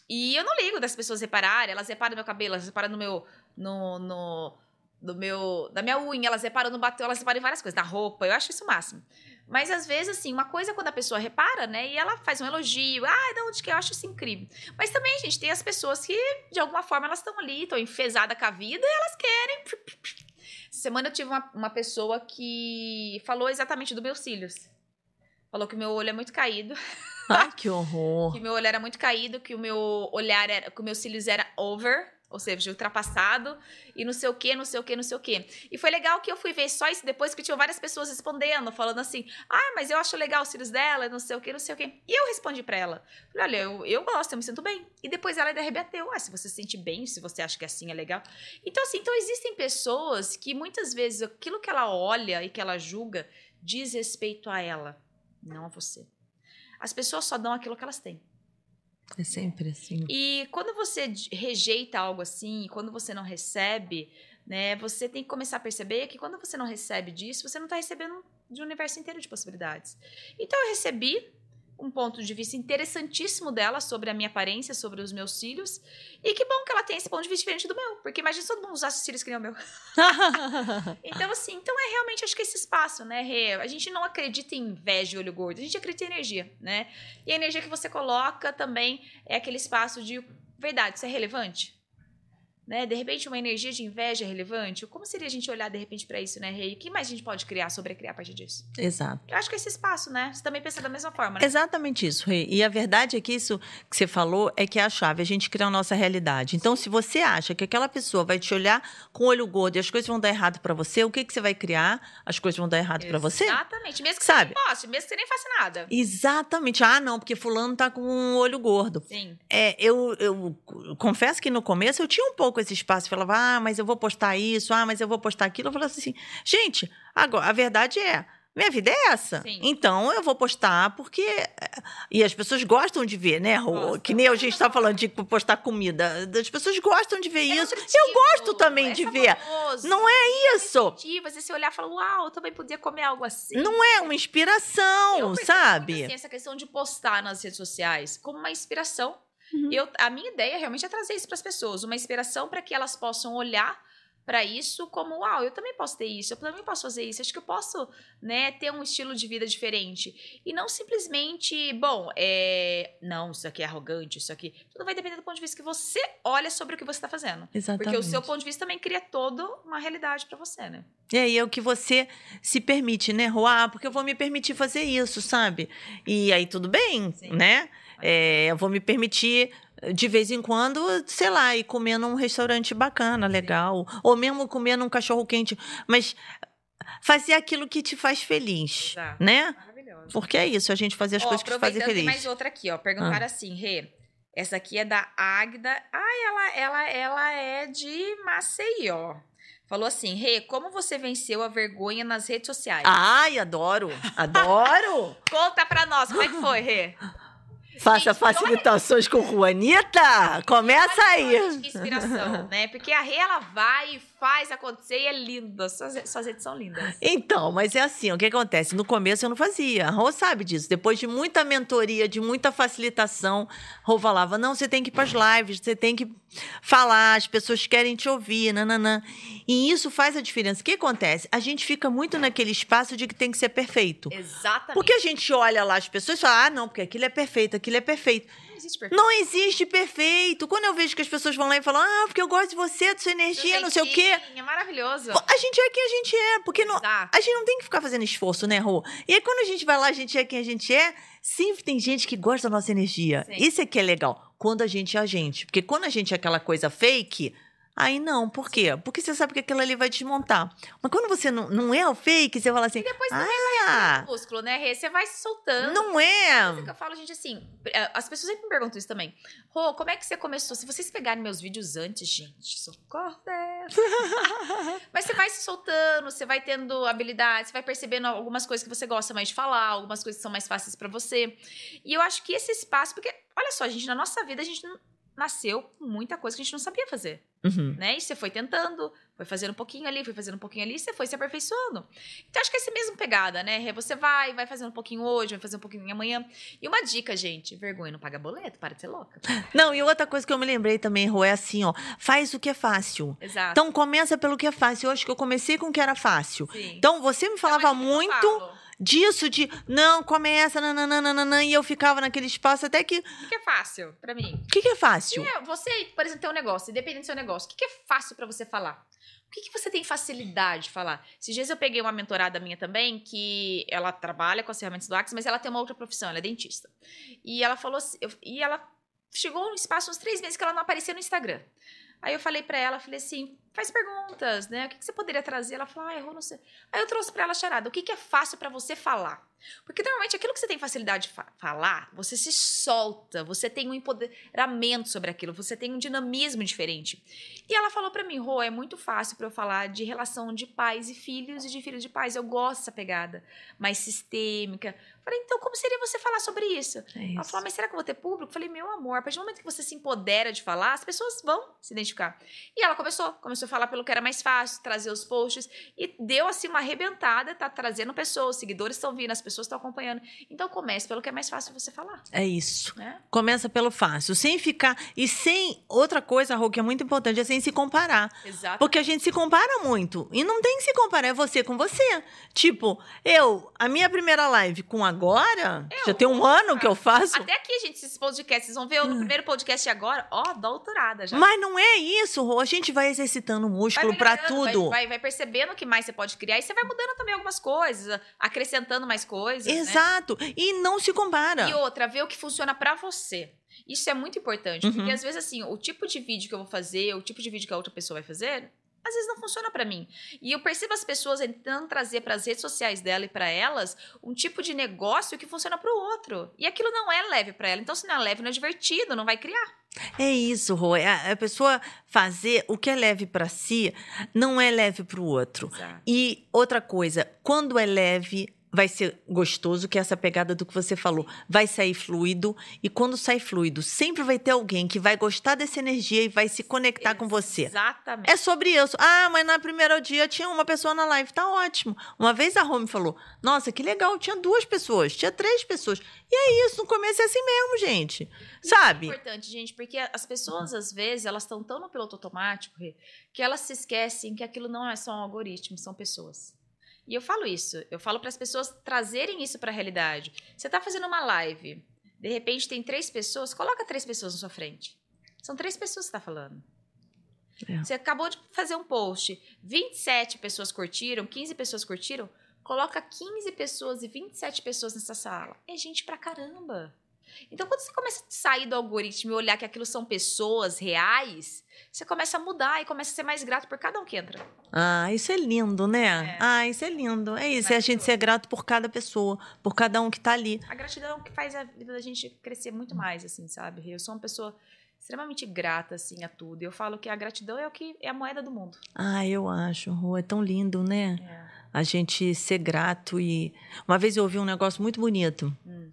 E eu não ligo das pessoas repararem, elas reparam no meu cabelo, elas reparam no meu. no. no do meu, da minha unha, elas reparam no batom, elas reparam em várias coisas, na roupa, eu acho isso o máximo. Mas às vezes, assim, uma coisa é quando a pessoa repara, né, e ela faz um elogio, ah, de onde que é? eu acho isso incrível. Mas também, gente, tem as pessoas que, de alguma forma, elas estão ali, estão enfesadas com a vida e elas querem. Essa semana eu tive uma, uma pessoa que falou exatamente dos meus cílios. Falou que o meu olho é muito caído, Ai, que horror. que o meu olho era muito caído, que o meu olhar era, que os meus cílios era over, ou seja, ultrapassado, e não sei o que, não sei o que, não sei o que. E foi legal que eu fui ver só isso depois que tinham várias pessoas respondendo, falando assim: ah, mas eu acho legal os cílios dela, não sei o que, não sei o que. E eu respondi pra ela: olha, eu, eu gosto, eu me sinto bem. E depois ela ainda arrebateu: ah, se você se sente bem, se você acha que assim é legal. Então, assim, então existem pessoas que muitas vezes aquilo que ela olha e que ela julga diz respeito a ela, não a você. As pessoas só dão aquilo que elas têm. É sempre assim. E quando você rejeita algo assim, quando você não recebe, né, você tem que começar a perceber que quando você não recebe disso, você não está recebendo de um universo inteiro de possibilidades. Então eu recebi um ponto de vista interessantíssimo dela sobre a minha aparência, sobre os meus cílios. E que bom que ela tem esse ponto de vista diferente do meu, porque imagina se todo mundo usasse cílios que nem o meu. Então, assim, então é realmente, acho que esse espaço, né, Rê? A gente não acredita em inveja e olho gordo, a gente acredita em energia, né? E a energia que você coloca também é aquele espaço de verdade, isso é relevante? Né? De repente, uma energia de inveja é relevante? Como seria a gente olhar, de repente, para isso, né? E o que mais a gente pode criar, sobrecriar a partir disso? Exato. Eu acho que é esse espaço, né? Você também pensa da mesma forma, né? Exatamente isso, Rê. E a verdade é que isso que você falou é que é a chave, a gente cria a nossa realidade. Então, se você acha que aquela pessoa vai te olhar com o olho gordo e as coisas vão dar errado para você, o que, que você vai criar? As coisas vão dar errado para você? Exatamente. Mesmo que Sabe? você poste, mesmo que você nem faça nada. Exatamente. Ah, não, porque fulano tá com um olho gordo. Sim. É, eu, eu confesso que no começo eu tinha um pouco esse espaço. Eu falava, ah, mas eu vou postar isso, ah, mas eu vou postar aquilo. Eu falava assim, gente, agora, a verdade é, minha vida é essa. Sim. Então eu vou postar porque. E as pessoas gostam de ver, né? Rô? Que nem a gente tá falando de postar comida. As pessoas gostam de ver É isso. Eu gosto também é de ver. Não é isso. vezes você olhar e falar, uau, eu também podia comer algo assim. Não é uma Eu inspiração, muito, sabe? assim, essa questão de postar nas redes sociais como uma inspiração. Uhum. Eu, a minha ideia realmente é trazer isso para as pessoas, uma inspiração para que elas possam olhar para isso como, uau, eu também posso ter isso, eu também posso fazer isso, acho que eu posso, né, ter um estilo de vida diferente. E não simplesmente, bom, é, não, isso aqui é arrogante, isso aqui. Tudo vai depender do ponto de vista que você olha sobre o que você está fazendo. Exatamente. Porque o seu ponto de vista também cria toda uma realidade para você, né? É, e é o que você se permite, né, Rua? Ah, porque eu vou me permitir fazer isso, sabe? E aí tudo bem, Sim. né? É, eu vou me permitir de vez em quando, sei lá, ir comer num restaurante bacana, legal, ou mesmo comer num cachorro quente, mas fazer aquilo que te faz feliz, Exato. né? Maravilhoso. Porque é isso, a gente fazer as Ó, coisas que te fazem aproveitando, tem feliz. mais outra aqui, ó. Perguntaram assim, Rê. Essa aqui é da Águida. Ai, ela, ela, ela é de Maceió. Falou assim, Rê, como você venceu a vergonha nas redes sociais? Ai, adoro, adoro! Conta pra nós, como é que foi, Rê? Faça Gente, olha- facilitações com Juanita, começa aí. Olha que inspiração, né? Porque a Rê, ela vai e faz acontecer e é linda. Suas, suas redes são lindas. Então, mas é assim, o que acontece? No começo eu não fazia. A Rô sabe disso. Depois de muita mentoria, de muita facilitação, Rô falava: não, você tem que ir para as lives, você tem que falar, as pessoas querem te ouvir, nananã. E isso faz a diferença. O que acontece? A gente fica muito naquele espaço de que tem que ser perfeito. Exatamente. Porque a gente olha lá as pessoas e fala: ah, não, porque aquilo é perfeito, aquilo é perfeito. Não existe perfeito. Não existe perfeito. Quando eu vejo que as pessoas vão lá e falam: ah, porque eu gosto de você, da sua energia, não sei o quê. É maravilhoso. A gente é quem a gente é, porque não, Exato. a gente não tem que ficar fazendo esforço, né, Rô? E aí, quando a gente vai lá, a gente é quem a gente é, sempre tem gente que gosta da nossa energia. Sim. Isso é que é legal. Quando a gente é a gente. Porque quando a gente é aquela coisa fake, aí não. Por quê? Porque você sabe que aquilo ali vai desmontar. Mas quando você não, não é o fake, você fala assim. depois ah, músculo, né? Você vai se soltando. não é. Eu falo, gente, assim, é, as pessoas sempre me perguntam isso também. Rô, como é que você começou? Se vocês pegarem meus vídeos antes, gente, socorro dessa. Mas você vai se soltando, você vai tendo habilidade, você vai percebendo algumas coisas que você gosta mais de falar, algumas coisas que são mais fáceis pra você. E eu acho que esse espaço, porque, olha só, gente, na nossa vida a gente não- nasceu com muita coisa que a gente não sabia fazer Uhum. né? E você foi tentando, foi fazendo um pouquinho ali, foi fazendo um pouquinho ali, e você foi se aperfeiçoando. Então, acho que é essa mesma pegada, né? Rê? Você vai, vai fazendo um pouquinho hoje, vai fazer um pouquinho amanhã. E uma dica, gente: vergonha não paga boleto, para de ser louca. Não, e outra coisa que eu me lembrei também, Rô, é assim, ó. Faz o que é fácil. Exato. Então começa pelo que é fácil. Eu acho que eu comecei com o que era fácil. Sim. Então você me falava Então, eu muito? Disso, de não, começa, nananana, e eu ficava naquele espaço até que. O que que é fácil pra mim? O que, que é fácil? É, você, por exemplo, tem um negócio, independente do seu negócio, o que, que é fácil pra você falar? O que, que você tem facilidade de falar? Esses dias eu peguei uma mentorada minha também, que ela trabalha com as ferramentas do Axis, mas ela tem uma outra profissão, ela é dentista. E ela falou assim, eu- e ela chegou num espaço uns três meses que ela não aparecia no Instagram. Aí eu falei pra ela, falei assim, faz perguntas, né? O que, que você poderia trazer? Ela falou, ah, eu não sei. Aí eu trouxe pra ela a charada, o que, que é fácil pra você falar? Porque normalmente aquilo que você tem facilidade de fa- falar, você se solta, você tem um empoderamento sobre aquilo, você tem um dinamismo diferente. E ela falou pra mim, Rô, é muito fácil pra eu falar de relação de pais e filhos e de filhos de pais. Eu gosto dessa pegada mais sistêmica. Falei, então como seria você falar sobre isso? É Ela falou, mas será que eu vou ter público? Falei, meu amor, a partir do momento que você se empodera de falar, as pessoas vão se identificar. E ela começou, começou a falar pelo que era mais fácil, trazer os posts, e deu assim uma arrebentada, tá trazendo pessoas, seguidores estão vindo, as pessoas estão acompanhando. Então comece pelo que é mais fácil você falar, É isso. né? Começa pelo fácil, sem ficar. E sem. Outra coisa, Rô, que é muito importante, é sem se comparar. Exato. Porque a gente se compara muito. E não tem que se comparar, é você com você. Tipo, eu, a minha primeira live com agora, já tem um ano que eu faço. Até aqui, gente, esses podcasts, vocês vão ver no primeiro podcast agora, ó, doutorada já. Mas não é isso, Rô. A gente vai exercitando o Vai músculo pra melhorando, vai- tudo. Vai, vai percebendo o que mais você pode criar e você vai mudando também algumas coisas, acrescentando mais coisas. né? Exato. E não se compara. E outra, ver o que funciona pra você. Isso é muito importante, Uhum. porque às vezes assim, o tipo de vídeo que eu vou fazer, o tipo de vídeo que a outra pessoa vai fazer, às vezes não funciona pra mim. E eu percebo as pessoas tentando trazer pras redes sociais dela e pra elas um tipo de negócio que funciona pro outro. E aquilo não é leve pra ela. Então se não é leve, não é divertido, não vai criar. É isso, Rô. É A, a pessoa fazer o que é leve pra si não é leve pro outro. Exato. E outra coisa, quando é leve, vai ser gostoso, que é essa pegada do que você falou. Vai sair fluido. E quando sai fluido, sempre vai ter alguém que vai gostar dessa energia e vai se conectar com você. Exatamente. É sobre isso. Ah, mas na primeiro dia tinha uma pessoa na live. Tá ótimo. Uma vez a Rome falou: Nossa, que legal, tinha duas pessoas, tinha três pessoas. E é isso, no começo é assim mesmo, gente. Sabe? É importante, gente, porque as pessoas, às vezes, elas estão tão no piloto automático que elas se esquecem que aquilo não é só um algoritmo, são pessoas. E eu falo isso, eu falo para as pessoas trazerem isso para a realidade. Você está fazendo uma live, de repente tem três pessoas, coloca três pessoas na sua frente. São três pessoas que está falando. É. Você acabou de fazer um post, 27 pessoas curtiram, 15 pessoas curtiram, coloca 15 pessoas e 27 pessoas nessa sala. É gente pra caramba. Então, quando você começa a sair do algoritmo e olhar que aquilo são pessoas reais, você começa a mudar e começa a ser mais grato por cada um que entra. Ah, isso é lindo, né? É. Ah, isso é lindo. É isso, é a gente ser grato por cada pessoa, por cada um que tá ali. A gratidão é o que faz a vida da gente crescer muito mais, assim, sabe? Eu sou uma pessoa extremamente grata, assim, a tudo. Eu falo que a gratidão é o que é a moeda do mundo. Ah, eu acho, Rô, é tão lindo, né? É. A gente ser grato e... Uma vez eu ouvi um negócio muito bonito. Hum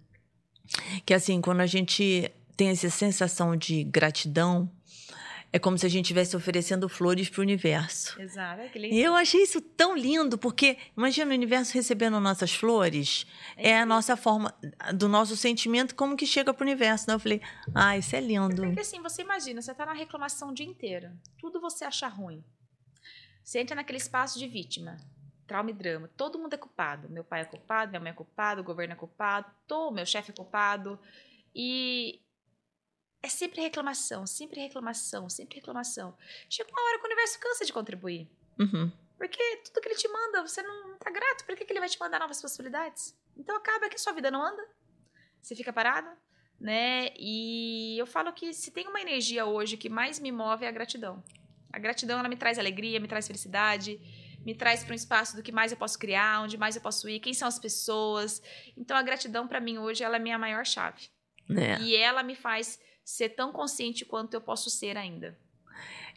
que assim, quando a gente tem essa sensação de gratidão, é como se a gente estivesse oferecendo flores para o universo. Exato, é que lindo. E eu achei isso tão lindo, porque imagina o universo recebendo nossas flores, é, é a nossa forma, do nosso sentimento, como que chega para o universo. Né? Eu falei, ah, isso é lindo. Porque assim, você imagina, você está na reclamação o dia inteiro, tudo você acha ruim. Você entra naquele espaço de vítima trauma e drama. Todo mundo é culpado. Meu pai é culpado, minha mãe é culpada, o governo é culpado, tô, meu chefe é culpado. E é sempre reclamação, sempre reclamação, sempre reclamação. Chega uma hora que o universo cansa de contribuir. Uhum. Porque tudo que ele te manda, você não tá grato. Por que, que ele vai te mandar novas possibilidades? Então acaba que sua vida não anda. Você fica parado, né? E eu falo que se tem uma energia hoje que mais me move é a gratidão. A gratidão, ela me traz alegria, me traz felicidade me traz para um espaço do que mais eu posso criar, onde mais eu posso ir, quem são as pessoas. Então a gratidão para mim hoje ela é a minha maior chave. É. E ela me faz ser tão consciente quanto eu posso ser ainda.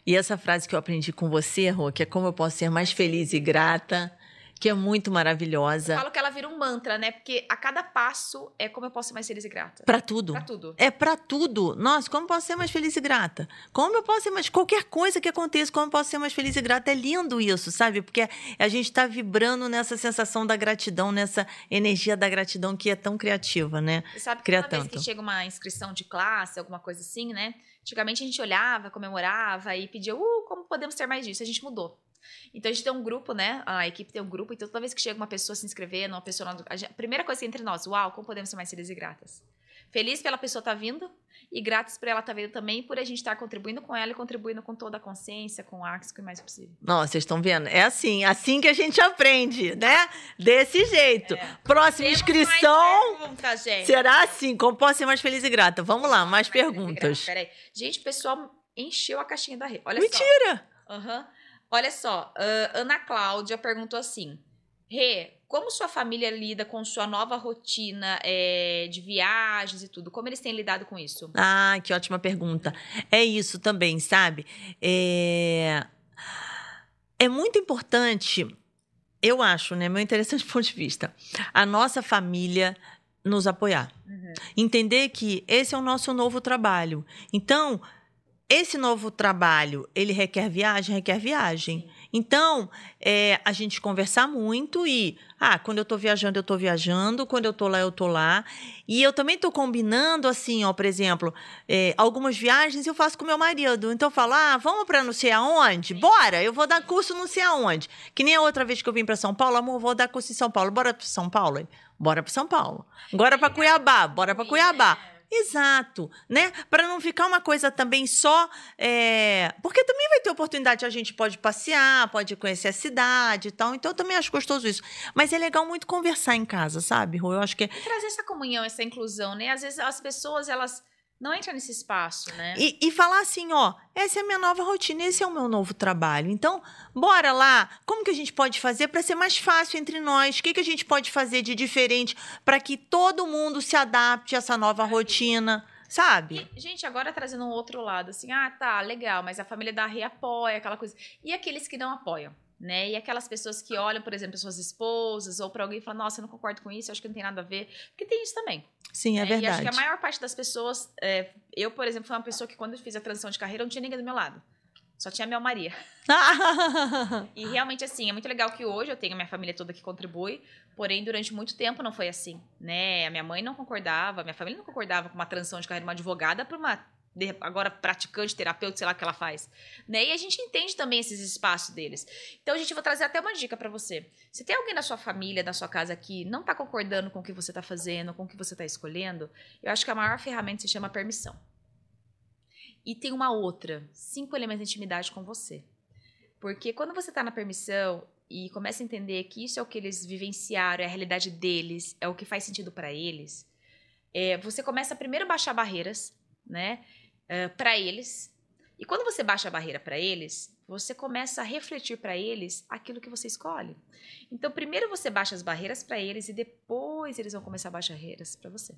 E essa frase que eu aprendi com você, Rô, que é como eu posso ser mais feliz e grata, que é muito maravilhosa. Eu falo que ela vira um mantra, né? Porque a cada passo é como eu posso ser mais feliz e grata. Para tudo. Para tudo. É para tudo. Nossa, como eu posso ser mais feliz e grata? Como eu posso ser mais qualquer coisa que aconteça, como eu posso ser mais feliz e grata? É lindo isso, sabe? Porque a gente está vibrando nessa sensação da gratidão, nessa energia da gratidão que é tão criativa, né? Você sabe que Cria toda tanto. vez que chega uma inscrição de classe, alguma coisa assim, né? Antigamente a gente olhava, comemorava e pedia, uh, como podemos ter mais disso? A gente mudou. Então a gente tem um grupo, né? A equipe tem um grupo, então toda vez que chega uma pessoa se inscrevendo, uma pessoa. A, gente, a primeira coisa que é entre nós, uau, como podemos ser mais felizes e gratas? Feliz pela pessoa estar tá vindo e gratos por ela estar tá vindo também, por a gente estar contribuindo com ela e contribuindo com toda a consciência, com o Axis, com o mais possível. Nossa, vocês estão vendo? É assim, assim que a gente aprende, né? Desse jeito. É. Próxima Temos inscrição. Perguntas, será assim? Como posso ser mais feliz e grata? Vamos lá, mais, mais perguntas. Peraí. Gente, o pessoal encheu a caixinha da rede. Olha Mentira! só. Mentira! Uhum. Olha só, uh, Ana Cláudia perguntou assim: Rê, como sua família lida com sua nova rotina é, de viagens e tudo? Como eles têm lidado com isso? Ah, que ótima pergunta. É isso também, sabe? É, é muito importante, eu acho, né? Meu interessante ponto de vista, a nossa família nos apoiar. Uhum. Entender que esse é o nosso novo trabalho. Então, esse novo trabalho, ele requer viagem, requer viagem. Então, é, a gente conversar muito e, ah, quando eu estou viajando, eu estou viajando, quando eu estou lá, eu estou lá. E eu também estou combinando, assim, ó, por exemplo, é, algumas viagens eu faço com meu marido. Então, eu falo, ah, vamos para não sei aonde? Bora, eu vou dar curso não sei aonde. Que nem a outra vez que eu vim para São Paulo, amor, vou dar curso em São Paulo. Bora para São Paulo? Bora para São Paulo. Agora para Cuiabá, bora para Cuiabá. Exato, né? Para não ficar uma coisa também só. É... Porque também vai ter oportunidade, a gente pode passear, pode conhecer a cidade e tal. Então, eu também acho gostoso isso. Mas é legal muito conversar em casa, sabe, Rô? Eu acho que. É... Trazer essa comunhão, essa inclusão, né? Às vezes as pessoas, elas não entra nesse espaço, né? E, e, falar assim, ó, essa é a minha nova rotina, esse é o meu novo trabalho. Então, bora lá. Como que a gente pode fazer para ser mais fácil entre nós? O que, que a gente pode fazer de diferente para que todo mundo se adapte a essa nova rotina? Sabe? E, gente, agora trazendo um outro lado, assim, ah, tá, legal, mas a família da Rê apoia aquela coisa. E aqueles que não apoiam? Né? E aquelas pessoas que olham, por exemplo, suas esposas ou para alguém e falam, nossa, eu não concordo com isso, eu acho que não tem nada a ver. Porque tem isso também. Sim, é né? verdade. E acho que a maior parte das pessoas. é, eu, por exemplo, fui uma pessoa que quando eu fiz a transição de carreira, não tinha ninguém do meu lado. Só tinha a Mel Maria. E realmente, assim, é muito legal que hoje eu tenho a minha família toda que contribui, porém, durante muito tempo não foi assim, né? A minha mãe não concordava, a minha família não concordava com uma transição de carreira de uma advogada para uma agora praticante, terapeuta, sei lá o que ela faz, né? E a gente entende também esses espaços deles. Então, a gente vai trazer até uma dica para você. Se tem alguém na sua família, na sua casa que não tá concordando com o que você tá fazendo, com o que você tá escolhendo, eu acho que a maior ferramenta se chama permissão. E tem uma outra, cinco elementos de intimidade com você. Porque quando você tá na permissão e começa a entender que isso é o que eles vivenciaram, é a realidade deles, é o que faz sentido para eles, é, você começa a primeiro baixar barreiras, né, para eles. E quando você baixa a barreira para eles, você começa a refletir para eles aquilo que você escolhe. Então, primeiro você baixa as barreiras para eles e depois eles vão começar a baixar barreiras para você.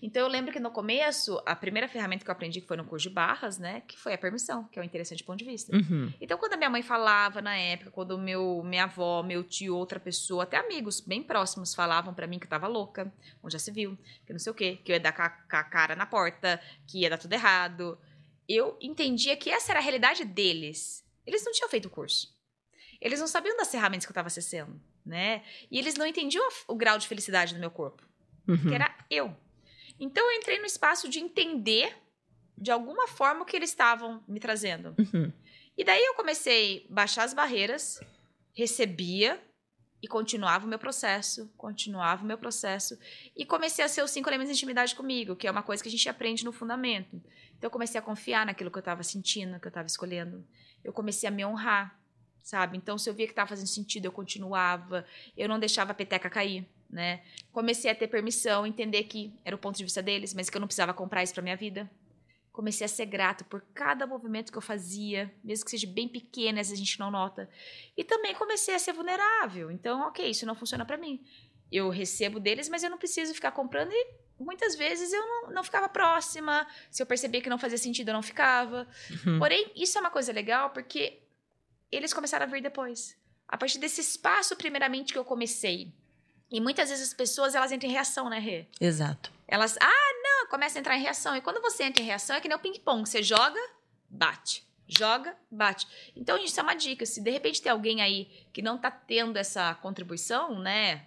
Então, eu lembro que no começo, a primeira ferramenta que eu aprendi que foi no curso de barras, né, que foi a permissão, que é o interessante ponto de vista. Uhum. Então, quando a minha mãe falava na época, quando meu, minha avó, meu tio, outra pessoa, até amigos bem próximos falavam pra mim que eu tava louca, onde já se viu, que não sei o quê, que eu ia dar com a, cara na porta, que ia dar tudo errado. Eu entendia que essa era a realidade deles. Eles não tinham feito o curso. Eles não sabiam das ferramentas que eu tava acessando, né? E eles não entendiam o grau de felicidade do meu corpo Uhum. que era eu. Então eu entrei no espaço de entender de alguma forma o que eles estavam me trazendo. Uhum. E daí eu comecei a baixar as barreiras, recebia e continuava o meu processo, continuava o meu processo e comecei a ser os cinco elementos de intimidade comigo, que é uma coisa que a gente aprende no fundamento. Então eu comecei a confiar naquilo que eu estava sentindo, que eu estava escolhendo. Eu comecei a me honrar, sabe? Então se eu via que estava fazendo sentido, eu continuava. Eu não deixava a peteca cair, né? Comecei a ter permissão, entender que era o ponto de vista deles, mas que eu não precisava comprar isso para minha vida comecei a ser grato por cada movimento que eu fazia, mesmo que seja bem pequeno, às vezes a gente não nota. E também comecei a ser vulnerável. Então, ok, isso não funciona pra mim. Eu recebo deles, mas eu não preciso ficar comprando e muitas vezes eu não, não ficava próxima. Se eu percebia que não fazia sentido, eu não ficava. Uhum. Porém, isso é uma coisa legal porque eles começaram a vir depois. A partir desse espaço, primeiramente, que eu comecei. E muitas vezes as pessoas, elas entram em reação, né, Rê? Exato. Elas, ah, não, começa a entrar em reação. E quando você entra em reação, é que nem o ping-pong. Você joga, bate. Joga, bate. Então, isso é uma dica. Se de repente tem alguém aí que não tá tendo essa contribuição, né,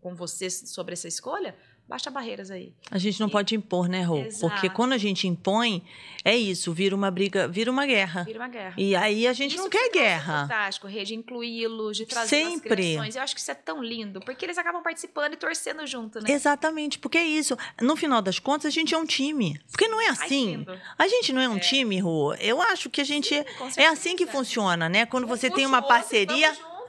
com você sobre essa escolha, baixa barreiras aí. A gente não pode impor, né, Rô? Exato. Porque quando a gente impõe, é isso, vira uma briga, vira uma guerra. Vira uma guerra. E aí a gente Isso não que quer é guerra. fantástico, Rê, de incluí-los, de trazer Sempre. Eu acho que isso é tão lindo, porque eles acabam participando e torcendo junto, né? Exatamente, porque é isso. No final das contas, a gente é um time. Porque não é Ai, assim. lindo. A gente não é um É. time, Rô. Eu acho que a gente. Sim, é assim que funciona, né? Quando Um você tem uma o outro,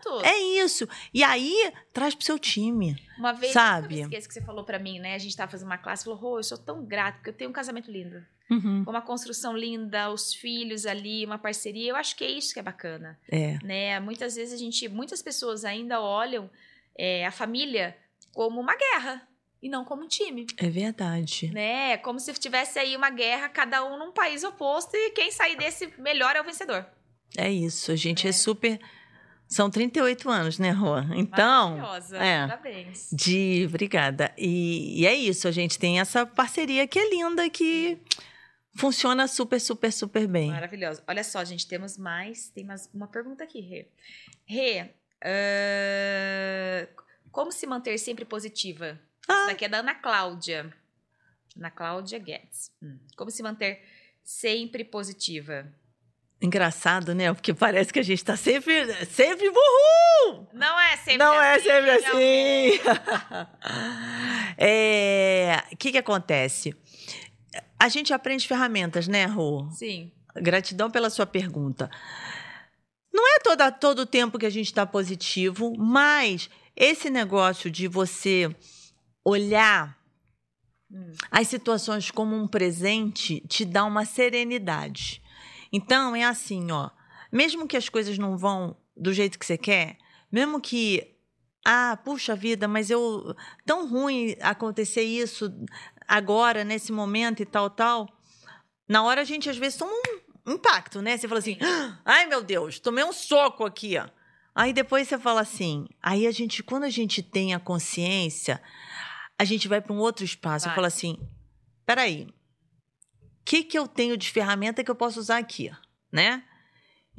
juntos. É isso. E aí, traz pro seu time. Uma vez, Sabe? eu esqueço que você falou pra mim, né? A gente tava fazendo uma classe, falou, Rô, eu sou tão grato, porque eu tenho um casamento lindo. Uhum. Uma construção linda, os filhos ali, uma parceria. Eu acho que é isso que é bacana, É. né? Muitas vezes a gente, muitas pessoas ainda olham é, a família como uma guerra e não como um time, É verdade. né? Como se tivesse aí uma guerra, cada um num país oposto e quem sair desse melhor é o vencedor. É isso. A gente é, É. super. São 38 anos, né, Rô? Então. Maravilhosa. é. Parabéns. De, obrigada. E, e é isso, a gente tem essa parceria que é linda, que funciona super, super, super bem. Maravilhosa. Olha só, gente, temos mais. Tem mais uma pergunta aqui, Rê. Rê, ah, como se manter sempre positiva? Ah. Isso daqui é da Ana Cláudia. Ana Cláudia Guedes. Hum. Como se manter sempre positiva? Engraçado, né? Porque parece que a gente tá sempre, sempre uhul! Não é sempre Não é assim, sempre meu assim. É, O que que acontece? A gente aprende ferramentas, né, Rô? Sim. Gratidão pela sua pergunta. Não é toda, todo o tempo que a gente está positivo, mas esse negócio de você olhar Hum. as situações como um presente te dá uma serenidade. Então é assim, ó. Mesmo que as coisas não vão do jeito que você quer, mesmo que ah, puxa vida, mas eu tão ruim acontecer isso agora nesse momento e tal, tal. Na hora a gente às vezes toma um impacto, né? Você fala assim: "Ah, "Ai, meu Deus, tomei um soco aqui, ó. Aí depois você fala assim, aí a gente, quando a gente tem a consciência, a gente vai para um outro espaço Vai. e fala assim, peraí, que que eu tenho de ferramenta que eu posso usar aqui, né?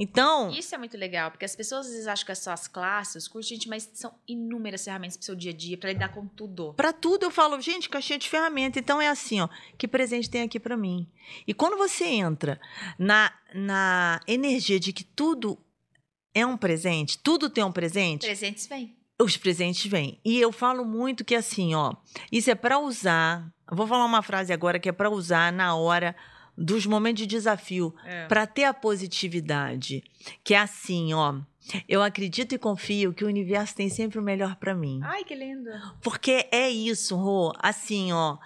Então, Isso é muito legal, porque as pessoas às vezes acham que é só as classes, os cursos, gente, mas são inúmeras ferramentas pro seu dia a dia, para lidar com tudo. Para tudo eu falo, gente, caixinha de ferramenta. Então é assim, ó, que presente tem aqui para mim? E quando você entra na, na energia de que tudo é um presente, tudo tem um presente, Presentes vêm. os presentes vêm. E eu falo muito que assim, ó, isso é para usar. Vou falar uma frase agora que é para usar na hora dos momentos de desafio, É. para ter a positividade, que é assim, ó. Eu acredito e confio que o universo tem sempre o melhor para mim. Ai, que lindo. Porque é isso, Rô. Assim, ó.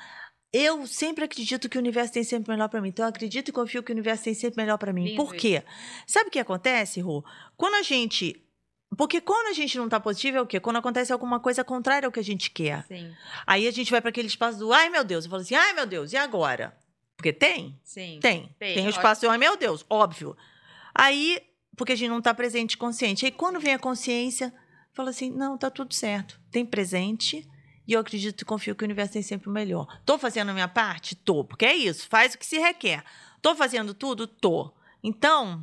Eu sempre acredito que o universo tem sempre o melhor pra mim. Então, eu acredito e confio que o universo tem sempre o melhor pra mim. Lindo Por quê? Sabe o que acontece, Rô? Quando a gente. Porque quando a gente não tá positivo, é o quê? Quando acontece alguma coisa contrária ao que a gente quer. Sim, Aí a gente vai pra aquele espaço do ai meu Deus. Eu falo assim, ai meu Deus, e agora? Porque tem? sim. Tem. Tem, Tem o espaço do ai meu Deus, óbvio. Aí, porque a gente não tá presente e consciente. Aí quando vem a consciência, fala assim: não, tá tudo certo. Tem presente e eu acredito e confio que o universo tem sempre o melhor. Tô fazendo a minha parte? Tô, porque é isso, faz o que se requer. Tô fazendo tudo? Tô. Então,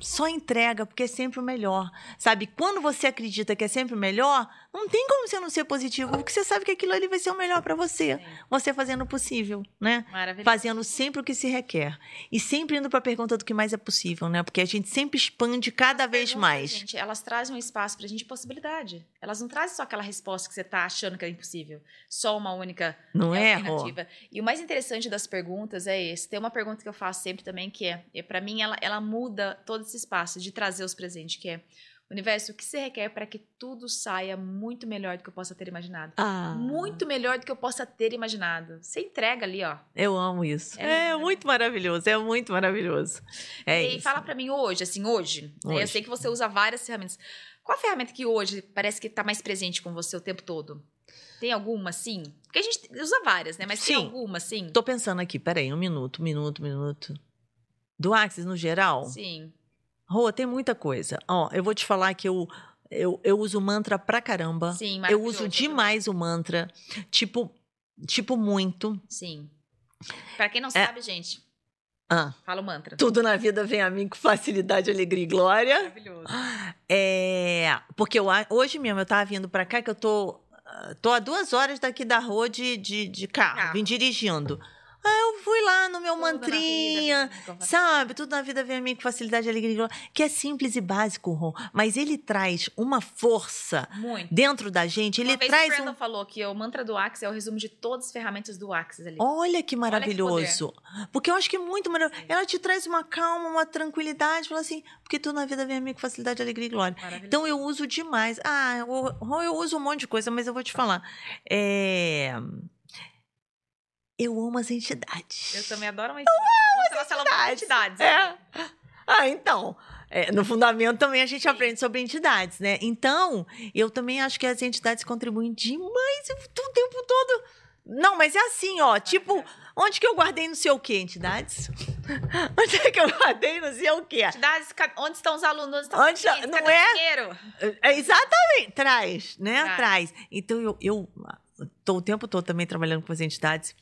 só entrega, porque é sempre o melhor. Sabe, quando você acredita que é sempre o melhor, não tem como você não ser positivo, porque você sabe que aquilo ali vai ser o melhor para você. Sim. Você fazendo o possível, né? Maravilhoso. fazendo sempre o que se requer. E sempre indo para a pergunta do que mais é possível, né? Porque a gente sempre expande cada vez mais. Gente, elas trazem um espaço pra gente de possibilidade. Elas não trazem só aquela resposta que você tá achando que é impossível. Só uma única Não é, Rô? alternativa. E o mais interessante das perguntas é esse. Tem uma pergunta que eu faço sempre também que é, é para mim ela, ela muda todo esse espaço de trazer os presentes, que é Universo, o que se requer para que tudo saia muito melhor do que eu possa ter imaginado? Ah, Muito melhor do que eu possa ter imaginado. Você entrega ali, ó. Eu amo isso. É É, muito maravilhoso, é muito maravilhoso. É e isso. fala pra mim hoje, assim, hoje, né? Eu Hoje. sei que você usa várias ferramentas. Qual a ferramenta que hoje parece que tá mais presente com você o tempo todo? Tem alguma, sim? Porque a gente usa várias, né? Mas tem Sim. alguma, sim? Tô pensando aqui, peraí, um minuto, um minuto, um minuto. Do Axis no geral? Sim. Rô, tem muita coisa. Ó, eu vou te falar que eu, eu, eu uso mantra pra caramba. Sim, eu uso demais o mantra. Tipo, tipo muito. Sim. Pra quem não É. sabe, gente, Ah, fala o mantra. tudo na vida vem a mim com facilidade, alegria e glória. Maravilhoso. É, porque eu, hoje mesmo eu tava vindo pra cá, que eu tô, ah, tô a duas horas daqui da rua de, de, de carro, Carro. vim dirigindo. Aí eu fui lá no meu Tudo mantrinha, vida, sabe? Tudo na vida vem a mim com facilidade, alegria e glória. Que é simples e básico, Ron, mas ele traz uma força Muito. dentro da gente, ele Uma vez traz o Brandon um... falou que o mantra do Axis é o resumo de todas as ferramentas do Axis ali. Olha que maravilhoso. porque eu acho que é muito maravilhoso. Ela te traz uma calma, uma tranquilidade, fala assim, porque tudo na vida vem a mim com facilidade, alegria e glória. Então eu uso demais. Ah, eu, eu uso um monte de coisa, mas eu vou te falar. É, Eu amo as entidades. Eu também adoro uma entidade. Eu amo entidades. entidades. É. Ah, então. é, no fundamento também a gente aprende sobre entidades, né? Então, eu também acho que as entidades contribuem demais o tempo todo. Não, mas é assim, ó. Tipo, onde que eu guardei não sei o quê, entidades? onde é que eu guardei não sei o quê? Entidades, onde estão os alunos? Onde estão Onde os clientes? não é? dinheiro? É, exatamente, traz, né? Traz. Traz. Então eu, eu tô o tempo todo também trabalhando com as entidades.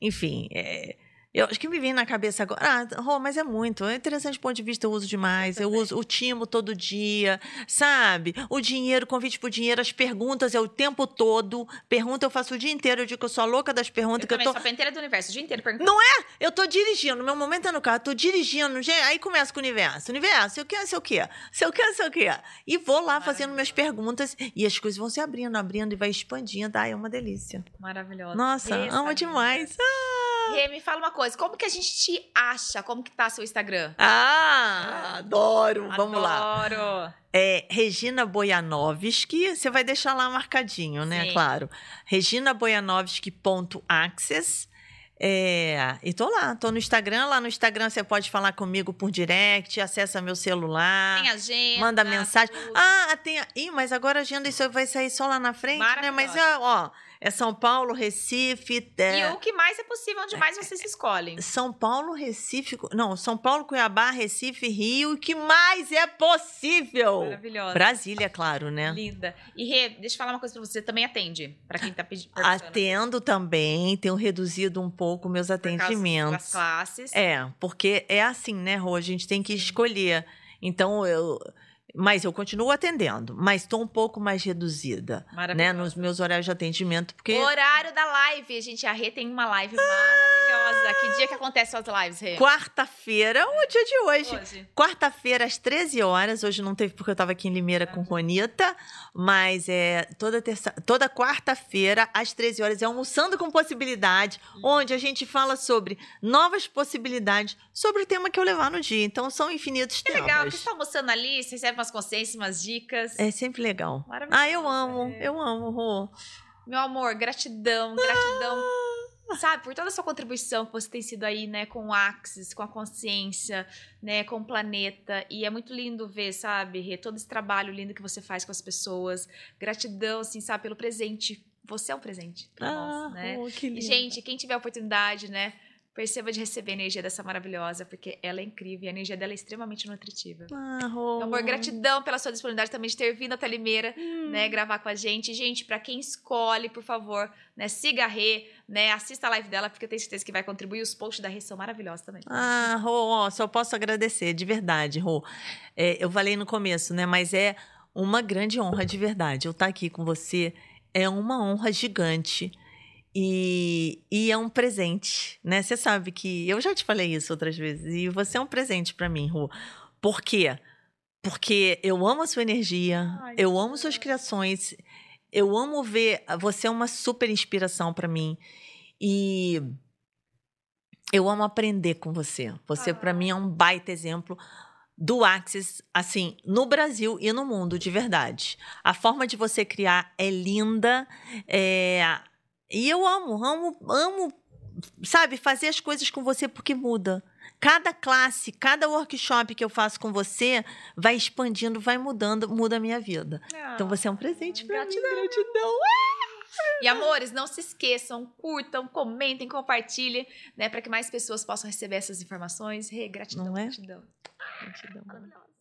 Enfim, é, eu acho que me vem na cabeça agora. Ah, Rô, mas é muito. É interessante do ponto de vista, eu uso demais. Eu também. uso o timo todo dia, sabe? O dinheiro, convite pro dinheiro, as perguntas é o tempo todo. Pergunta eu faço o dia inteiro. Eu digo que eu sou a louca das perguntas, Eu que eu tô. sou a penteira do universo, o dia inteiro perguntando. Não é? Eu tô dirigindo, meu momento é no carro, tô dirigindo, aí começa com o universo. Universo, eu quero, sei o quê? Sei o quê, sei o quê? E vou lá fazendo minhas perguntas e as coisas vão se abrindo, abrindo e vai expandindo. Ai, é uma delícia. Maravilhosa. Nossa, Rê, amo sabe? demais. Rê, me fala uma coisa. Como que a gente te acha? Como que tá seu Instagram? Ah, adoro. Vamos lá. Adoro. É Regina Bojanovski, você vai deixar lá marcadinho, né? Sim. Claro. reginabojanovski.access. É, e tô lá, tô no Instagram. Lá no Instagram você pode falar comigo por direct, acessa meu celular. Tem agenda. Manda mensagem. tudo. Ah, tem. Ih, mas agora a agenda isso vai sair só lá na frente, né? Mas ó, É São Paulo, Recife. É... E o que mais é possível, onde mais vocês escolhem? São Paulo, Recife. Não, São Paulo, Cuiabá, Recife, Rio. O que mais é possível? Maravilhosa. Brasília, claro, né? Linda. E Rê, deixa eu falar uma coisa pra você. Também atende, pra quem tá pedindo. Atendo também. Tenho reduzido um pouco meus atendimentos. Das classes. É, porque é assim, né, Rô? A gente tem que escolher. Então, eu mas eu continuo atendendo, mas estou um pouco mais reduzida, né, nos meus horários de atendimento, porque o horário da live, gente, a Rê tem uma live maravilhosa. Que dia que acontece as lives, Rê? Quarta-feira, o dia de hoje. hoje. Quarta-feira às 13 horas, hoje não teve porque eu estava aqui em Limeira com Ronita, mas é toda terça, toda quarta-feira às 13 horas é almoçando com possibilidade, hum. onde a gente fala sobre novas possibilidades sobre o tema que eu levar no dia. Então são infinitos que temas. legal, que você está almoçando ali, você recebe umas consciências, umas dicas. É sempre legal. Ah, eu amo, é. eu amo, Rô. Meu amor, gratidão, gratidão. Ah. Sabe, por toda a sua contribuição que você tem sido aí, né, com o Axis, com a consciência, né, com o planeta. E é muito lindo ver, sabe, Rê, todo esse trabalho lindo que você faz com as pessoas. Gratidão, assim, sabe, pelo presente. Você é um presente pra ah, nós, né? Oh, que lindo. E, gente, quem tiver a oportunidade, né, Perceba de receber a energia dessa maravilhosa, porque ela é incrível e a energia dela é extremamente nutritiva. Ah, oh. Amor, gratidão pela sua disponibilidade também de ter vindo até Limeira, hum. né, gravar com a gente. Gente, para quem escolhe, por favor, né, siga a Rê, né, assista a live dela, porque eu tenho certeza que vai contribuir. Os posts da Rê são maravilhosos também. Ah, Rô, só posso agradecer, de verdade, Rô. É, eu falei no começo, né, mas é uma grande honra, de verdade. Eu estar aqui com você é uma honra gigante. E, e é um presente, né? Você sabe que eu já te falei isso outras vezes e você é um presente para mim, Ru. Por quê? Porque eu amo a sua energia, Ai, eu amo suas criações, eu amo ver. Você é uma super inspiração para mim e eu amo aprender com você. Você ah. para mim é um baita exemplo do Axis, assim, no Brasil e no mundo, de verdade. A forma de você criar é linda, é, e eu amo, amo, amo, sabe, fazer as coisas com você porque muda. Cada classe, cada workshop que eu faço com você vai expandindo, vai mudando, muda a minha vida. Ah, então você é um presente para mim. Gratidão. E amores, não se esqueçam, curtam, comentem, compartilhem, né, para que mais pessoas possam receber essas informações. Hey, gratidão, não é? gratidão. Gratidão.